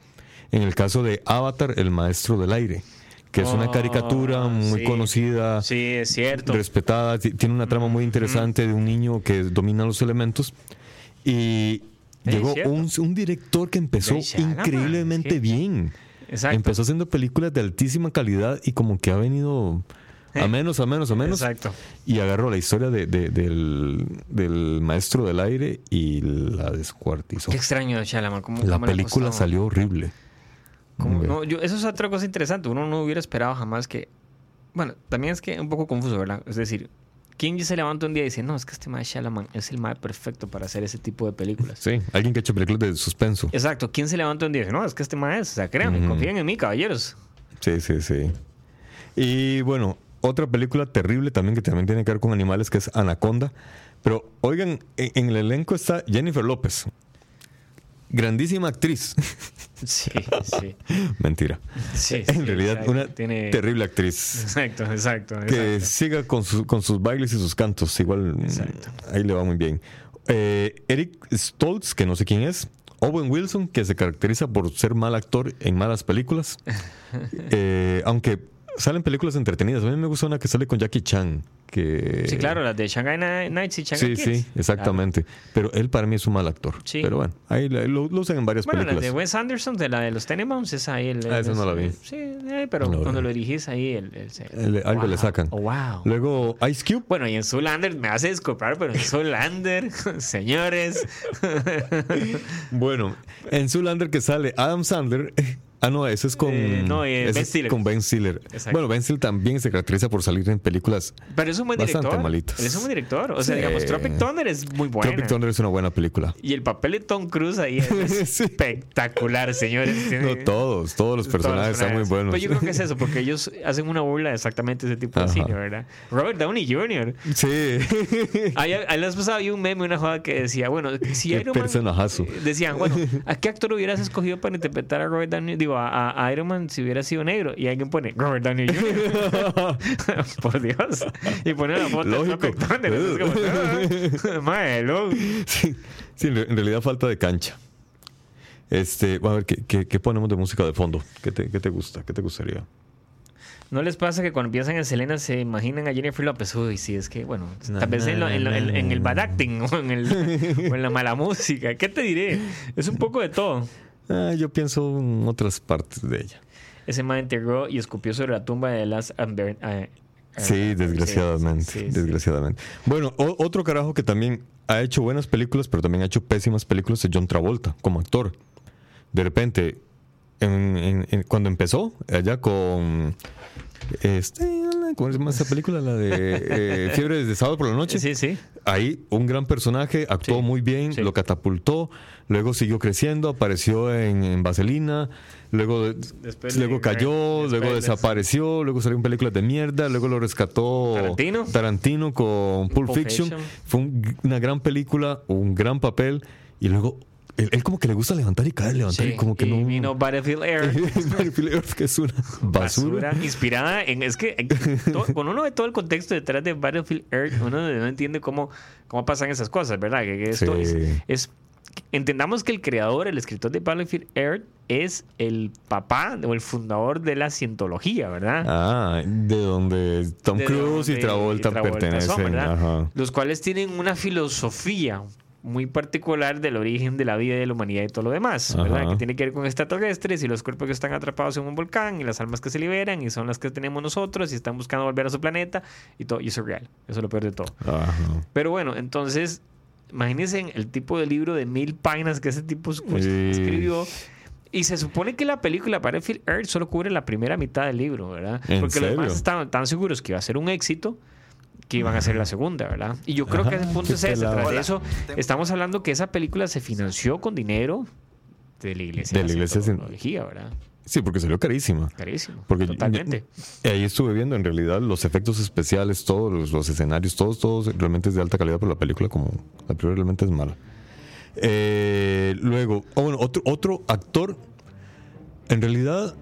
En el caso de Avatar, el maestro del aire, que es una Oh, caricatura muy sí. conocida. Sí, es cierto. respetada, ti- tiene una trama muy interesante de un niño que domina los elementos. Y llegó un, un director que empezó increíblemente bien. Exacto. Empezó haciendo películas de altísima calidad y como que ha venido a Eh. menos, a menos, a menos. Exacto. Y agarró la historia de- de- del, del maestro del aire y la descuartizó. Qué extraño. ¿Cómo, La cómo película salió horrible. Eso es otra cosa interesante. Uno no hubiera esperado jamás que. Bueno, también es que es un poco confuso, ¿verdad? Es decir, ¿quién se levanta un día y dice, no, es que este mae Shalaman es el mae perfecto para hacer ese tipo de películas? Sí, alguien que ha hecho películas de suspenso. Exacto. ¿Quién se levanta un día y dice, no, es que este mae es? O sea, créanme, confíen en mí, caballeros. Sí, sí, sí. Y bueno, otra película terrible también que también tiene que ver con animales que es Anaconda. Pero oigan, en, en el elenco está Jennifer López. Grandísima actriz. Sí, sí. Mentira. sí En sí, realidad, exacto. una Tiene- terrible actriz. Exacto, exacto. Que exacto. siga con, su- con sus bailes y sus cantos. Igual mm, Exacto. ahí le va muy bien. Eh, Eric Stoltz, que no sé quién es. Owen Wilson, que se caracteriza por ser mal actor en malas películas. Eh, aunque salen películas entretenidas. A mí me gusta una que sale con Jackie Chan. Que... Sí, claro, las de Shanghai Ni- Nights y Shanghai Sí, Kids. sí, exactamente. Pero él para mí es un mal actor. Sí. Pero bueno, ahí la- lo, lo usan en varias Bueno, la películas. de Wes Anderson, de la de los Tenenbaums, es ahí el... Ah, esa no la vi. Sí, eh, pero No la cuando lo dirigís ahí, el, el- se- El- algo le sacan. Oh, wow. Luego Ice Cube. Bueno, y en Zoolander me hace disculpar, pero en Zoolander, señores. Bueno, en Zoolander que sale Adam Sandler. Ah, no, ese es con, Eh, no, eh, ese Ben es Stiller. con Ben Stiller. Exacto. Bueno, Ben Stiller también se caracteriza por salir en películas. Pero es un buen Bastante director. malitos. Él es un buen director. O sea, Sí. digamos, Tropic Thunder es muy bueno. Tropic Thunder es una buena película. Y el papel de Tom Cruise ahí es Sí. espectacular, señores. No todos, todos los todos personajes están muy buenos. Pero yo creo que es eso, porque ellos hacen una burla de exactamente ese tipo de Ajá. cine, ¿verdad? Robert Downey Jr. Sí. Ahí, ahí la vez pasada había un meme, una jugada que decía, bueno, si Iron Man... Decían, bueno, ¿a qué actor hubieras escogido para interpretar a Robert Downey? Digo, a, a Iron Man si hubiera sido negro. Y alguien pone, Robert Downey Jr. Por Dios. Y pone la foto Lógico. de Tropic Thunder. Es como, ah, sí, sí, en re- en realidad falta de cancha. Este, a ver, ¿qué, qué, qué ponemos de música de fondo? ¿Qué te, qué te gusta? ¿Qué te gustaría? ¿No les pasa que cuando piensan en Selena se imaginan a Jennifer López? Uy, sí, es que, bueno, Na, tal vez en, lo- en lo- en- en el bad acting o en, el, o en la mala música. ¿Qué te diré? Es un poco de todo. Ah, yo pienso en otras partes de ella. Ese man enterró y escupió sobre la tumba de las Amber. eh, Sí, eh, desgraciadamente. sí, sí, sí. desgraciadamente. Bueno, o- otro carajo que también ha hecho buenas películas, pero también ha hecho pésimas películas es John Travolta como actor. De repente, en- en- en- cuando empezó, allá con. Este, ¿Cómo se llama esa película? La de eh, Fiebre de sábado por la noche. Sí, sí. Ahí un gran personaje, actuó Sí, muy bien, sí. lo catapultó, luego siguió creciendo, apareció en, en Vaselina, luego, Después luego cayó, después luego de- desapareció, luego salió en películas de mierda, luego lo rescató Tarantino. Tarantino con Pulp, Pulp Fiction. Fiction. Fue un- una gran película, un gran papel, y luego él, él como que le gusta levantar y caer, levantar Sí, y como que y no... vino Battlefield Air. Battlefield Earth, que es una basura. Inspirada en. Es que todo- cuando uno ve todo el contexto detrás de Battlefield Earth, uno no entiende cómo, cómo pasan esas cosas, ¿verdad? Que, que esto Sí. es, es- Entendamos que el creador, el escritor de Battlefield Earth, es el papá o el fundador de la cientología, ¿verdad? Ah, de donde Tom Cruise y Travolta, pertenecen. Los cuales tienen una filosofía muy particular del origen de la vida y de la humanidad y todo lo demás, ¿verdad? Que tiene que ver con extraterrestres y los cuerpos que están atrapados en un volcán y las almas que se liberan y son las que tenemos nosotros y están buscando volver a su planeta y todo. Y eso es real. Eso es lo peor de todo. Ajá. Pero bueno, entonces, imagínense el tipo de libro de mil páginas que ese tipo pues, Sí. escribió. Y se supone que la película Battlefield Earth solo cubre la primera mitad del libro, ¿verdad? ¿En Porque los demás estaban tan seguros que iba a ser un éxito que iban a hacer la segunda, ¿verdad? Y yo creo que Ajá, ese punto es ese. Tras de eso, estamos hablando que esa película se financió con dinero de la iglesia. De la iglesia, sí. Scientología, ¿verdad? Sí, porque salió carísima. Carísimo. Porque Totalmente. Ahí estuve viendo en realidad los efectos especiales, todos los, los escenarios, todos, todos realmente es de alta calidad, pero la película como la película realmente es mala. Eh, luego, oh, bueno, otro, otro actor, en realidad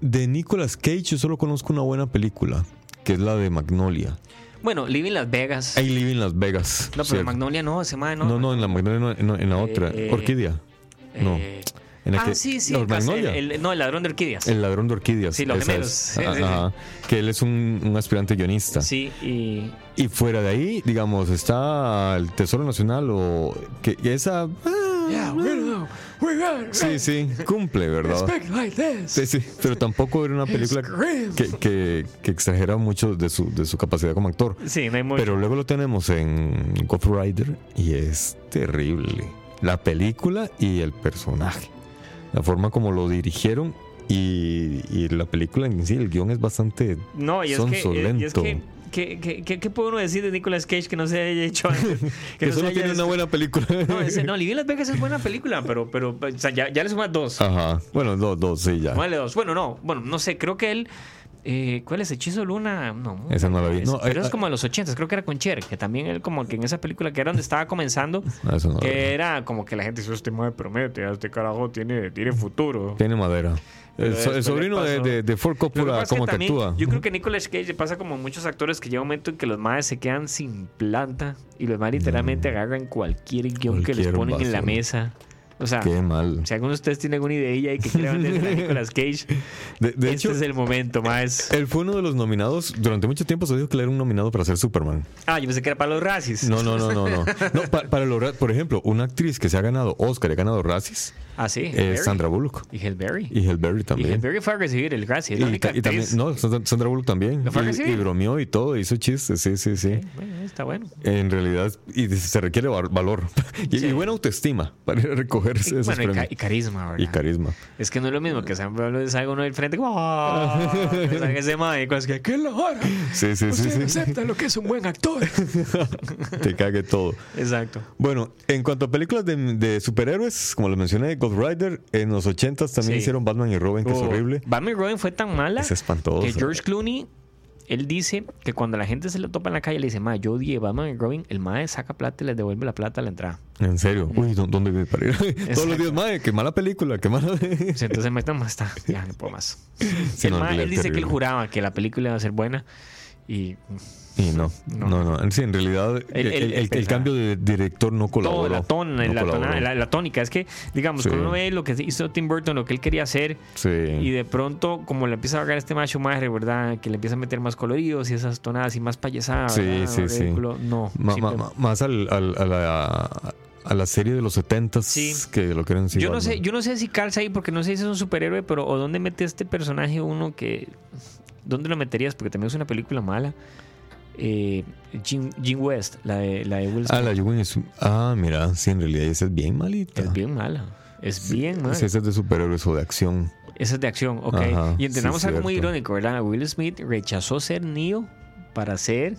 de Nicolas Cage yo solo conozco una buena película, que es la de Magnolia. Bueno, Living Las Vegas. Live in Las Vegas. no, pero ¿cierto? Magnolia no, ese mae no. No, no, en la Magnolia no, no, en la otra. eh, Orquídea. No. Eh, En la ah, que- sí, sí. no, el, el- el- no, el ladrón de orquídeas. El ladrón de orquídeas. Sí, los gemelos. es. Sí, sí, sí. Ajá. Que él es un, un aspirante guionista. Sí, y. Y fuera de ahí, digamos, está el Tesoro Nacional o que que esa ah, sí, sí, cumple, ¿verdad? Sí, sí, pero tampoco era una película que, que, que exagera mucho de su, de su capacidad como actor. Sí, no hay mucho. Pero luego lo tenemos en Ghost Rider y es terrible. La película y el personaje. La forma como lo dirigieron y, y la película en sí, el guion es bastante no, y es que. Y es que ¿qué, qué, qué, qué puede uno decir de Nicolas Cage que no se haya hecho antes? que no solo tiene una hecho- buena película. No, ese- no, Living Las Vegas es buena película, pero, pero o sea, ya, ya le sumas dos. Ajá. Bueno, dos, dos, sí, ya. Vale, dos. Bueno, no, bueno, no sé, creo que él. Eh, ¿Cuál es Hechizo Luna? No. Esa no la vi. es- No, pero eh, es como de los 80, creo que era con Cher, que también él como que en esa película que era donde estaba comenzando, Ah, eso no que era como que la gente dice, este madre promete, este carajo tiene, tiene futuro. Tiene madera. El, so- sobrino de, de, de Ford Coppola, que ¿cómo que también, actúa? Yo creo que Nicolas Cage pasa como a muchos actores que llega un momento en que los madres se quedan sin planta y los madres literalmente agarran cualquier guion que les ponen en la mesa. O sea, Qué mal. si alguno de ustedes tiene alguna idea y que quiera venderle a Nicolas Cage, De, de este hecho, es el momento más. él fue uno de los nominados. Durante mucho tiempo se dijo que él era un nominado para ser Superman. Ah, yo pensé que era para los racis. No, no, no, no. no. no pa- para lograr, por ejemplo, una actriz que se ha ganado Oscar y ha ganado Razzies Ah, sí. es Hellberry. Sandra Bullock. Y Hellberry. Y Hellberry Y también. Hellberry fue a recibir el. Es la Y, ta- y también, no, Sandra Bullock también. ¿Lo fue a Y- recibir? y, bromeó y todo, hizo chistes, sí, sí, sí. Bueno, está bueno. En realidad, y se requiere val- valor y, Sí. y buena autoestima para ir a recoger Y, esos bueno, y, ca- premios. y carisma, ¿verdad? Y carisma. Es que no es lo mismo que San Pablo salga uno del frente como "Ah", que ese y cosas que ¿qué la hora? Sí, sí, sí. sí. acepta lo que es un buen actor. Te cague todo. Exacto. Bueno, en cuanto a películas de, de superhéroes, como les mencioné, Ghost Rider, en los 80s también Sí. hicieron Batman y Robin, que es Oh, horrible. Batman y Robin fue tan mala Es espantoso. que George Clooney, él dice que cuando la gente se le topa en la calle le dice, ma, yo odié Batman y Robin, el mae saca plata y les devuelve la plata a la entrada. En serio. Uy, ¿dó- ¿dónde vive para ir? Todos los días, madre, qué mala película, qué mala. Entonces mae está, "Ma, está, ya no puedo más. Sí, el no, mae, él dice que él juraba que la película iba a ser buena y Y no, No. no, no. Sí, en realidad, el, cambio de director no colaboró. todo, la, ton- No la, tona- la- la tónica. Es que, digamos, Sí. uno ve lo que hizo Tim Burton, lo que él quería hacer, Sí. y de pronto, como le empieza a agarrar este macho madre, ¿verdad? Que le empieza a meter más coloridos y esas tonadas y más payasadas. Sí, sí, sí. No. Ma- ma- más al, al- a, la, a la serie de los 70 Sí. que lo quieren decir. yo no sé, yo no sé si calza ahí porque no sé si es un superhéroe, pero o dónde mete este personaje uno que ¿dónde lo meterías? Porque también es una película mala. Eh, Jim, Jim West, la de, la de Will Ah, Smith. la Yuwen es. Ah, mira, sí, en realidad esa es bien malita. Es bien mala. Es bien mala. Esa es de superhéroes o de acción. Esa es de acción, ok. Ajá, y entendamos sí, algo muy irónico, ¿verdad? Will Smith rechazó ser Neo para ser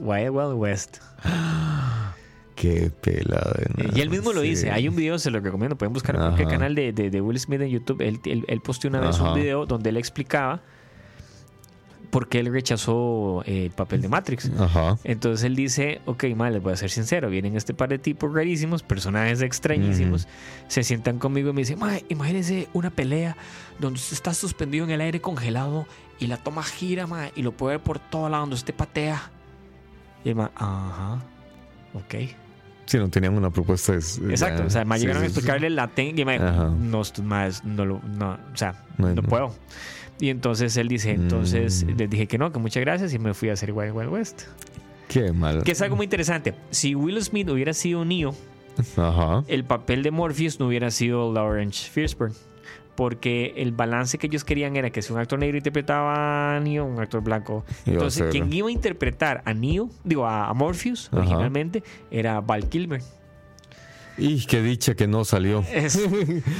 Wild Wild West. Qué pelada. de y él mismo lo dice. Hay un video, se lo recomiendo. Pueden buscar en cualquier canal de, de- de Will Smith en YouTube. Él, él, él posteó una vez Ajá. un video donde él explicaba por qué él rechazó eh, el papel de Matrix. Ajá. Entonces él dice, ok, mal, les voy a ser sincero, vienen este par de tipos rarísimos, personajes extrañísimos, se sientan conmigo y me dicen, "Mae, imagínense una pelea donde usted está suspendido en el aire congelado y la toma gira, mae, y lo puede ver por todo lado donde usted patea. Y el mae, ajá, ok. Sí, no tenían una propuesta. es- Exacto, ya, o sea, me sí, llegaron a sí, sí. explicarle la técnica y me dijo, no, no lo, no, o sea, No, no, no. puedo. Y entonces él dice, entonces Mm. les dije que no, que muchas gracias y me fui a hacer Wild Wild West. Qué mal. Que es algo muy interesante. Si Will Smith hubiera sido Neo, Ajá. el papel de Morpheus no hubiera sido Lawrence Fishburne. Porque el balance que ellos querían era que si un actor negro interpretaba a Neo, un actor blanco. Entonces, quien iba a interpretar a Neo, digo, a, a Morpheus Ajá. originalmente, era Val Kilmer. Y qué dicha que no salió. Es-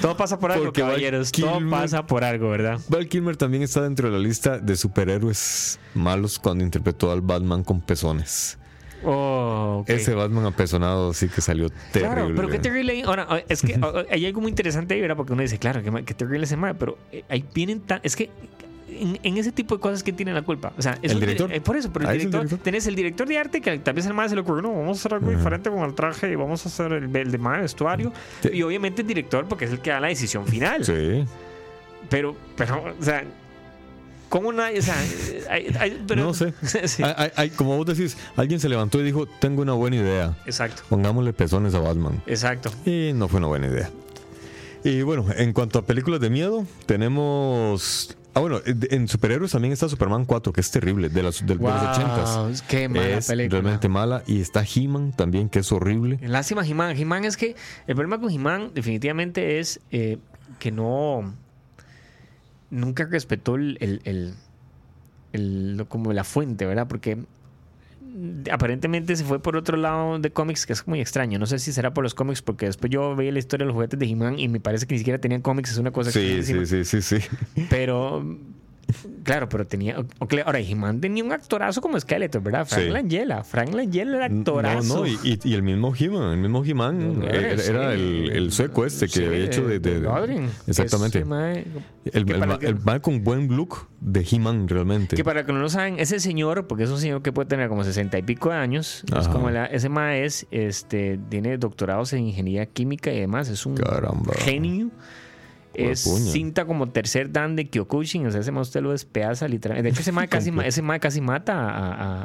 todo pasa por algo, Porque caballeros. Todo pasa por algo, ¿verdad? Val Kilmer también está dentro de la lista de superhéroes malos cuando interpretó al Batman con pezones. Oh. Ese Batman apesonado sí que salió terrible. Claro, pero qué terrible. Ahora, es que hay algo muy interesante ahí, ¿verdad? Porque uno dice, claro, qué terrible ese mal, pero eh, ahí vienen tan. Es que en, en ese tipo de cosas, ¿quién tiene la culpa? O sea, es El director. eh, por eso, pero el el director. Tenés el director de arte que tal vez el más se le ocurrió, no, vamos a hacer algo diferente con el traje y vamos a hacer el, el de más vestuario. Y obviamente el director, porque es el que da la decisión final. Sí. Pero, pero, o sea. ¿Cómo nadie? O sea, hay- hay- pero- No sé. Sí, hay- como vos decís, alguien se levantó y dijo, tengo una buena idea. Exacto, Pongámosle pezones a Batman. exacto. Y no fue una buena idea. Y bueno, en cuanto a películas de miedo, tenemos... Ah, bueno, en superhéroes también está Superman 4, que es terrible, de, las, de, de los 80 Qué mala Es película. realmente mala. Y está He-Man también, que es horrible. Lástima He-Man. He-Man es que el problema con He-Man definitivamente es eh, que no. Nunca respetó el, el- el- el- lo- como la fuente, ¿verdad? Porque aparentemente se fue por otro lado de cómics que es muy extraño. No sé si será por los cómics, porque después yo veía la historia de los juguetes de He-Man y me parece que ni siquiera tenían cómics. Es una cosa Sí, extrañísima. sí, sí, sí, sí. Pero. Claro, pero tenía. Ahora, He-Man tenía un actorazo como Skeletor, ¿verdad? Frank Sí. Langella. Frank Langella era No, actorazo. no, y, y- y el mismo He-Man, el mismo He-Man No, era, sí. era el, el sueco este que Sí, había hecho de... exactamente. Mae- El, el, que- con buen look de He-Man realmente. Que para que no lo saben, ese señor, porque es un señor que puede tener como sesenta y pico de años, es como la- ese mae es, este, tiene doctorados en ingeniería química y demás, es un Caramba. genio. Es cinta como tercer dan de Kyokushin, o sea, ese mae usted lo despedaza literalmente. De hecho, ese mae casi, ma- ese mae casi mata a, a,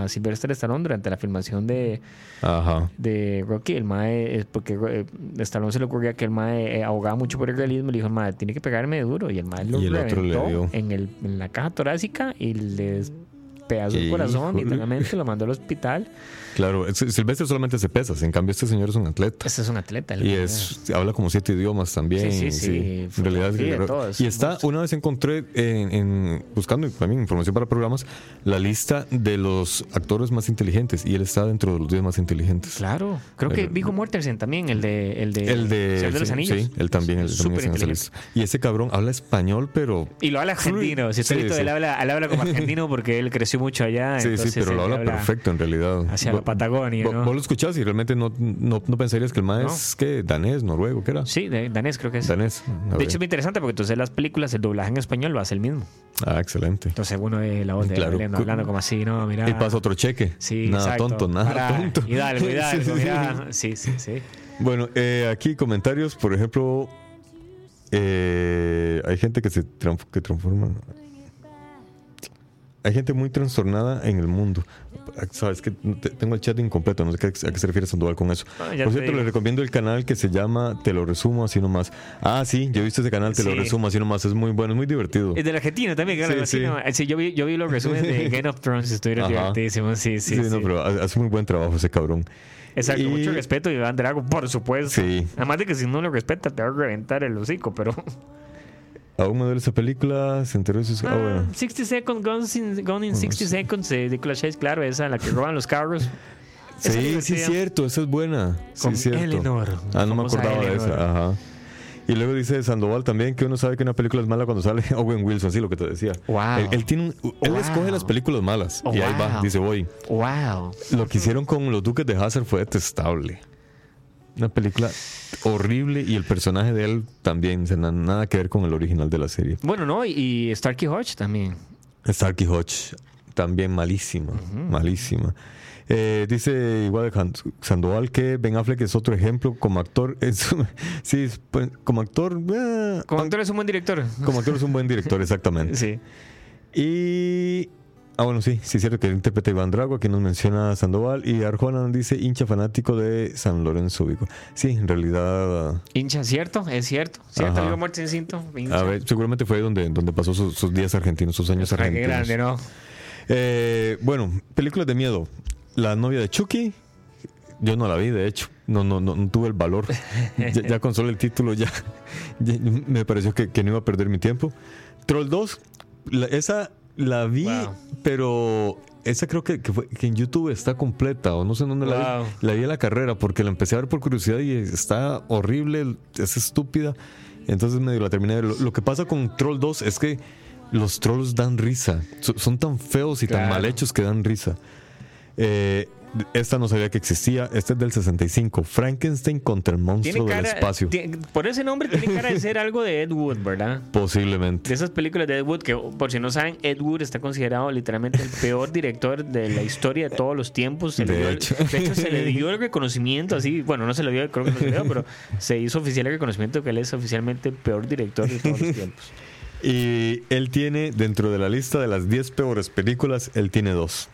a, a Sylvester Stallone durante la filmación de, Ajá. de Rocky. El mae, es porque eh, Stallone se le ocurría que el mae eh, ahogaba mucho por el realismo. Le dijo, el mae, tiene que pegarme duro. Y el mae lo Y el otro le dio. en, el, en la caja torácica y le despedazó el corazón. Literalmente lo mandó al hospital. Claro, es- Silvestre solamente hace pesas, en cambio este señor es un atleta. Ese es un atleta. el Y es, habla como siete idiomas también. Sí, sí, sí. En realidad es guerrero. todo, es Y está, una vez encontré en, en- buscando también información para programas, la lista de los actores más inteligentes. Y él está dentro de los 10 más inteligentes. Claro. Creo que El- Viggo Mortensen también, el de... El de, El de, Señor de los sí, Anillos. sí, él también, él también está en esa. Y ese cabrón habla español, pero Y lo habla argentino. Si Sí, sí. él, habla, él habla como argentino porque él creció mucho allá. Sí, sí, pero lo él habla perfecto en realidad. Hacia Patagonia, ¿no? Vos lo escuchás y realmente no, no, no pensarías que el más No. es que danés, noruego, ¿qué era? Sí, de, danés creo que es. Danés. De hecho, es muy interesante porque entonces las películas, el doblaje en español lo hace el mismo. Ah, excelente. Entonces uno ve la voz de Claro. hablando, hablando como así, no, mira. Y pasa otro cheque. Sí, nada exacto. tonto, nada Para, tonto. Hidalgo, Hidalgo, Sí, sí, sí. mira. Sí, sí, sí. Bueno, eh, aquí comentarios, por ejemplo, eh, hay gente que se que transforma. Hay gente muy trastornada en el mundo. Sabes que te- tengo el chat incompleto, no sé a qué se refiere Sandoval con eso. Ah, Por cierto, les recomiendo el canal que se llama Te lo resumo así nomás. Ah, sí, yo he visto ese canal, Te lo Sí. resumo así nomás. Es muy bueno, es muy divertido. Es del argentino también, que habla Sí, sí. ¿no? Sí, yo vi, yo vi los resúmenes de Game of Thrones, estuvieron divertidísimos. Sí, sí, Sí, no, pero ha- hace muy buen trabajo ese cabrón. Exacto, Y- mucho respeto y Iván Drago, por supuesto. Sí. Además de que si no lo respeta, te va a reventar el hocico, pero. Aún me duele esa película, se enteró de sus... Ah, bueno. 60 Seconds, Gone in, Gone in 60 Seconds de Nicolas Cage, claro, esa en la que roban los carros. Sí, sí, es cierto, esa es buena. Sí, Con es cierto. Eleanor, Ah, no me acordaba de esa. Ajá. Y luego dice Sandoval también que uno sabe que una película es mala cuando sale Owen Wilson, así lo que te decía. Wow. Él, él tiene un- él Wow. escoge las películas malas Oh, y ahí va, wow. dice voy. Wow. Lo que hicieron con los Duques de Hazard fue detestable. Una película horrible y el personaje de él también, o sea, nada que ver con el original de la serie. Bueno, no, y, y Starkey Hodge también. Starkey Hodge, también malísima, malísima. Eh, dice igual de Sandoval que Ben Affleck es otro ejemplo como actor. es- sí, es- pues, como actor. eh, Como actor es un buen director. como actor es un buen director, exactamente. Sí. Y. Ah, bueno, sí, sí, es cierto que interpreta a Iván Drago, aquí nos menciona Sandoval. Y Arjona dice hincha fanático de San Lorenzo Vigo. Sí, en realidad. Hincha, ¿cierto? Es cierto. ¿Cierto? Ajá. Muerte. A ver, seguramente fue donde, donde pasó sus, sus días argentinos, sus años Ay, qué argentinos. grande, ¿no? Eh, bueno, películas de miedo. La novia de Chucky. Yo no la vi, de hecho. No, no, no, no tuve el valor. ya, ya con solo el título ya, ya me pareció que, que no iba a perder mi tiempo. Troll 2, la- esa la vi, Wow. pero esa creo que, que, fue- que en YouTube está completa o no sé en dónde la vi. La vi en la carrera porque la empecé a ver por curiosidad y está horrible, es estúpida. Entonces medio la terminé. Lo, lo que pasa con Troll 2 es que los trolls dan risa. So- son tan feos y tan mal hechos que dan risa. Eh, esta no sabía que existía. Este es del 65. Frankenstein contra el monstruo del espacio. por ese nombre tiene cara de ser algo de Ed Wood, ¿verdad? Posiblemente. De esas películas de Ed Wood, que por si no saben, Ed Wood está considerado literalmente el peor director de la historia de todos los tiempos. Se De dio hecho. de hecho, se le dio el reconocimiento así, bueno, no se le dio, creo que no se le dio, pero se hizo oficial el reconocimiento que él es oficialmente el peor director de todos los tiempos. Y él tiene, dentro de la lista de las 10 peores películas, él tiene dos.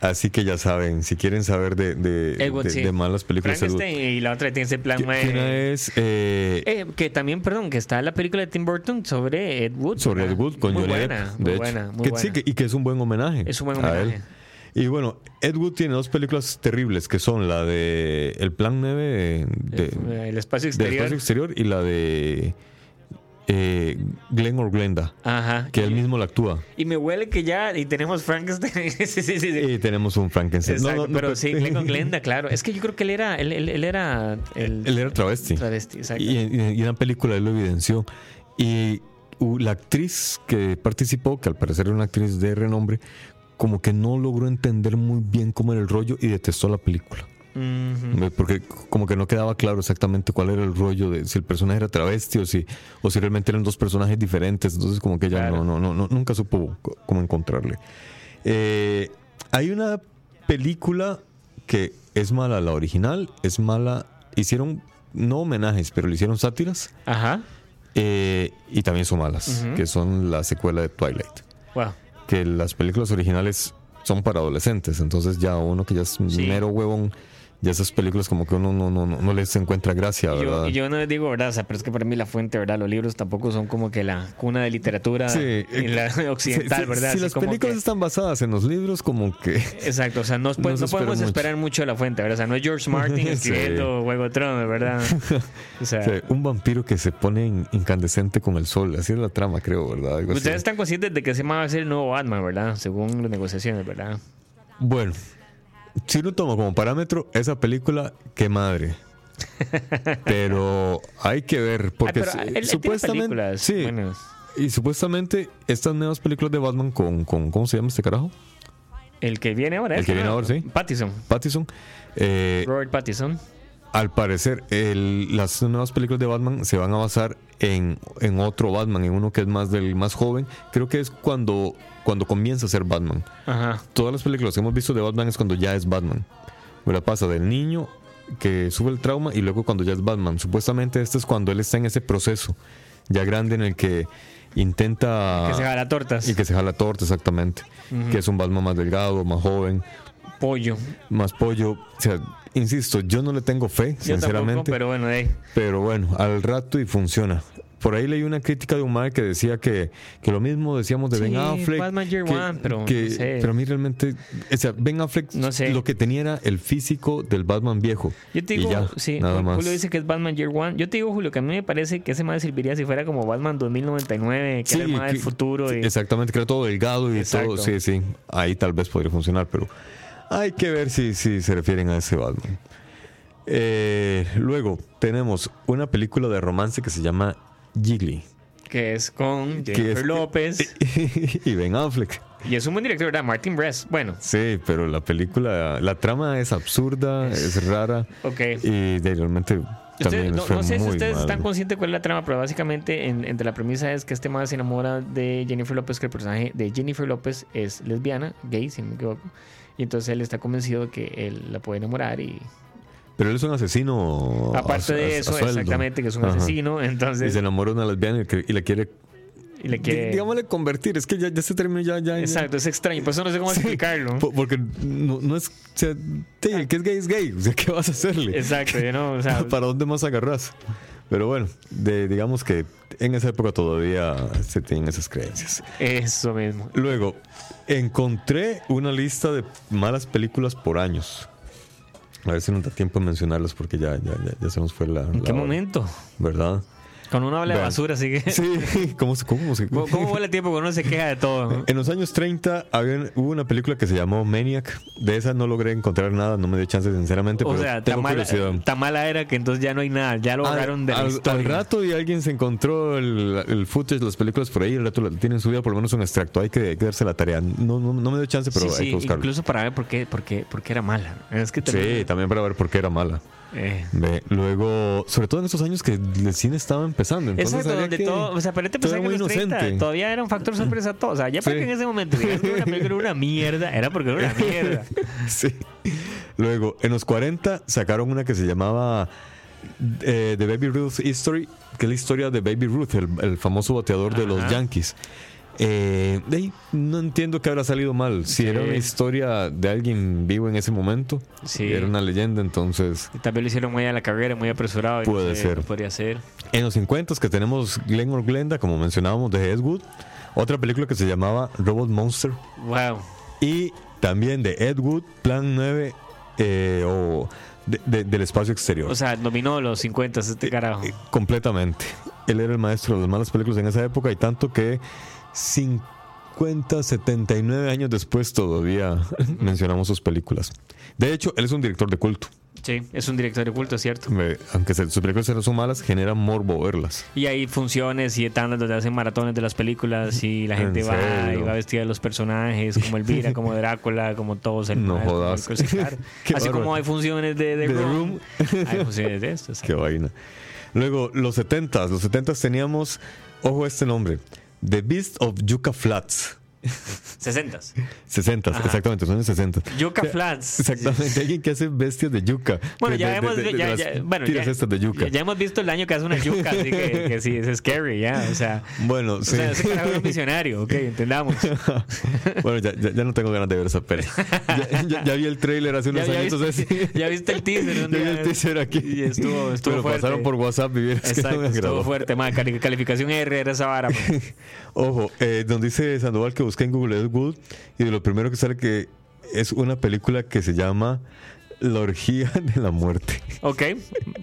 Así que ya saben, si quieren saber de, de, de- sí. de malas películas, Ed Wood. Frankenstein y la otra tiene ese plan una es eh, eh, que también, perdón, que está la película de Tim Burton sobre Ed Wood. sobre ¿verdad? Ed Wood con muy Johnny buena, Depp. muy de hecho. buena, muy que, buena. sí, que- y que es un buen homenaje. Es un buen a él. homenaje. Y bueno, Ed Wood tiene dos películas terribles que son la de El Plan 9 de, de- el espacio del exterior. espacio exterior y la de eh, Glenn or Glenda, Ajá. que él mismo la actúa. Y me huele que ya y tenemos Frankenstein. sí, sí, sí, sí. Y tenemos un Frankenstein. Exacto, no, no, pero sí, Glenn con Glenda, claro. Es que yo creo que él era, él, él- él era el Él era travesti. travesti, exacto. Y, en la película él lo evidenció. Y la actriz que participó, que al parecer era una actriz de renombre, como que no logró entender muy bien cómo era el rollo y detestó la película. Porque como que no quedaba claro exactamente cuál era el rollo de si el personaje era travesti o si, o si realmente eran dos personajes diferentes. Entonces como que ella Claro. no, no, no, nunca supo cómo encontrarle. Eh, hay una película que es mala, la original es mala. Hicieron no homenajes, pero le hicieron sátiras Ajá. eh, y también son malas, que son la secuela de Twilight. Wow. Que las películas originales son para adolescentes, entonces ya uno que ya es Sí. mero huevón, ya esas películas como que uno no, no, no, no les encuentra gracia, Y ¿verdad? yo, y yo no les digo verdad, o sea, pero es que para mí la fuente, ¿verdad? Los libros tampoco son como que la cuna de literatura Sí, en la eh, occidental, si- si- ¿verdad? Si Así las películas que- están basadas en los libros, como que... Exacto, o sea, no, pues, No se podemos mucho. esperar mucho de la fuente, ¿verdad? O sea, no es George Martin escribiendo Juego de Tronos, ¿verdad? O sea, un vampiro que se pone in- incandescente con el sol, así es la trama, creo, ¿verdad? Algo así. ustedes están conscientes de que ese va a ser el nuevo Batman, ¿verdad? Según las negociaciones, ¿verdad? Bueno, si lo tomo como parámetro, esa película, qué madre. Pero hay que ver, porque Ay, pero él- supuestamente... Sí, buenas. y supuestamente estas nuevas películas de Batman con, con ¿cómo se llama este carajo? El que viene ahora. El este, que viene ¿no? ahora, sí. Pattison. Pattinson. eh, Robert Pattinson. Al parecer, el- las nuevas películas de Batman se van a basar en, en otro Batman, en uno que es más del más joven. Creo que es cuando, cuando comienza a ser Batman. Ajá. Todas las películas que hemos visto de Batman es cuando ya es Batman. ¿Verdad? Pasa del niño que sube el trauma y luego cuando ya es Batman. Supuestamente este es cuando él está en ese proceso ya grande en el que intenta... Que se jala tortas. Y que se jala torta, exactamente. Que es un Batman más delgado, más joven, Pollo. más pollo. O sea, insisto, yo no le tengo fe, Yo sinceramente. tampoco, pero bueno. Pero bueno, al rato y funciona. Por ahí leí una crítica de Umar que decía que, que lo mismo decíamos de Sí, Ben Affleck. Batman Year que, One, pero que- no sé. pero a mí realmente, o sea, Ben Affleck No sé. lo que tenía era el físico del Batman viejo. Yo te digo, ya, sí, nada más. Julio dice que es Batman Year One. Yo te digo, Julio, que a mí me parece que ese más serviría si fuera como Batman 2099, que era el del futuro. Y... Exactamente, que era todo delgado y Exacto. todo. Sí, sí. Ahí tal vez podría funcionar, pero hay que ver si, si se refieren a ese Batman. Eh, luego tenemos una película de romance que se llama Jiggly. Que es con Jennifer es- López. y Ben Affleck. y es un buen director, ¿verdad? Martin Brest. Bueno, Sí, pero la película, la trama es absurda, es rara ok. y de- realmente también no, no sé si ustedes mal. están conscientes cuál es la trama, pero básicamente en- entre la premisa es que este man se enamora de Jennifer López, que el personaje de Jennifer López es lesbiana, gay, si no me equivoco. Y entonces él está convencido de que él la puede enamorar y Pero él es un asesino. aparte a- de a eso, exactamente, que es un Ajá. asesino, Y entonces se enamora de una lesbiana y, que- y la quiere, y le quiere... di- digámosle, convertir. Es que ya, ya se terminó, ya, ya. ya. Exacto, es extraño, por eso no sé cómo Sí, explicarlo. po- Porque no, no es. O sea, sí, el que es gay es gay. O sea, ¿qué vas a hacerle? Exacto, yo no, o sea, ¿Para dónde más agarras? Pero bueno, de- digamos que en esa época todavía se tienen esas creencias. Eso mismo. Luego, encontré una lista de malas películas por años. A ver si nos da tiempo de mencionarlas porque ya, ya, ya, ya se nos fue la. ¿En la qué hora, momento? ¿Verdad? Cuando uno habla de basura, así que. Sí, ¿cómo, se- cómo, se- ¿Cómo, cómo vuela el tiempo cuando uno se queja de todo? En los años 30 había, hubo una película que se llamó Maniac. De esa no logré encontrar nada, no me dio chance sinceramente, O pero sea, tan tengo mala, curiosidad. tan mala era que entonces ya no hay nada. Ya lo borraron de la al, historia. al rato y alguien se encontró el, el footage las películas por ahí, el rato la- tienen subida por lo menos un extracto, hay que, hay que darse la tarea. No, no, no me dio chance, pero Sí, hay sí, que buscarlo. incluso para ver por qué, por qué, por qué era mala. Es que Sí, también para ver por qué era mala. Eh, Luego, sobre todo en esos años que el cine estaba empezando. Entonces Exacto, donde que- todo, o sea, pero te todo pensaba era que en muy los 30 inocente. todavía era un factor sorpresa todo. O sea, ya para Sí. que en ese momento digas que una película era una mierda, era porque era una mierda. Sí. Luego, en los 40 sacaron una que se llamaba eh, The Baby Ruth History, que es la historia de Baby Ruth, el, el famoso bateador de los. Yankees. Eh, no entiendo que habrá salido mal. Si era una historia de alguien vivo en ese momento, Sí. era una leyenda, entonces. Y También lo hicieron muy a la carrera, muy apresurado. no Puede sé, ser. no podría ser. En los 50 que tenemos Glenn or Glenda, como mencionábamos, de Ed Wood. Otra película que se llamaba Robot Monster. Wow. Y también de Ed Wood, Plan 9 eh, o de- de- del espacio exterior. O sea, dominó los 50 este carajo. Eh, completamente. Él era el maestro de las malas películas en esa época y tanto que 50, 79 años después todavía mencionamos sus películas. De hecho, él es un director de culto. Sí, es un director de culto, ¿cierto? Me- Aunque se- sus películas no son malas, genera morbo verlas. Y hay funciones y tandas donde hacen maratones de las películas y la ¿En gente va serio? y va vestida de los personajes, como Elvira, como Drácula, como todos. El No jodas. el- Así bárbaro. como hay funciones de The Room, Room. hay funciones de esto. Qué vaina. Luego, los 70 Los 70 teníamos, ojo este nombre, The Beast of Yucca Flats. 60 60, Ajá. exactamente, son de 60. Yucca O sea, Flats. Exactamente, alguien que hace bestias de yuca. Bueno, De- ya hemos, de- de- ya, ya- bueno, ya, de yuca. ya- hemos visto el daño que hace una yuca, así que, que sí, es scary, ya, o sea. Bueno, O sí. sea, ese carajo es un visionario, ok, entendamos. bueno, ya, ya- no tengo ganas de ver esa peli. Ya, vi el trailer hace unos años así. viste, ya viste el teaser. un Ya vi el teaser aquí. Y estuvo, estuvo Me lo fuerte. pasaron por WhatsApp y vieras que no me estuvo agradó. fuerte, man. cali- Calificación R era esa vara. man. Ojo, eh, donde dice Sandoval que busqué en Google Ed Wood y de lo primero que sale que es una película que se llama La orgía de la muerte. Ok,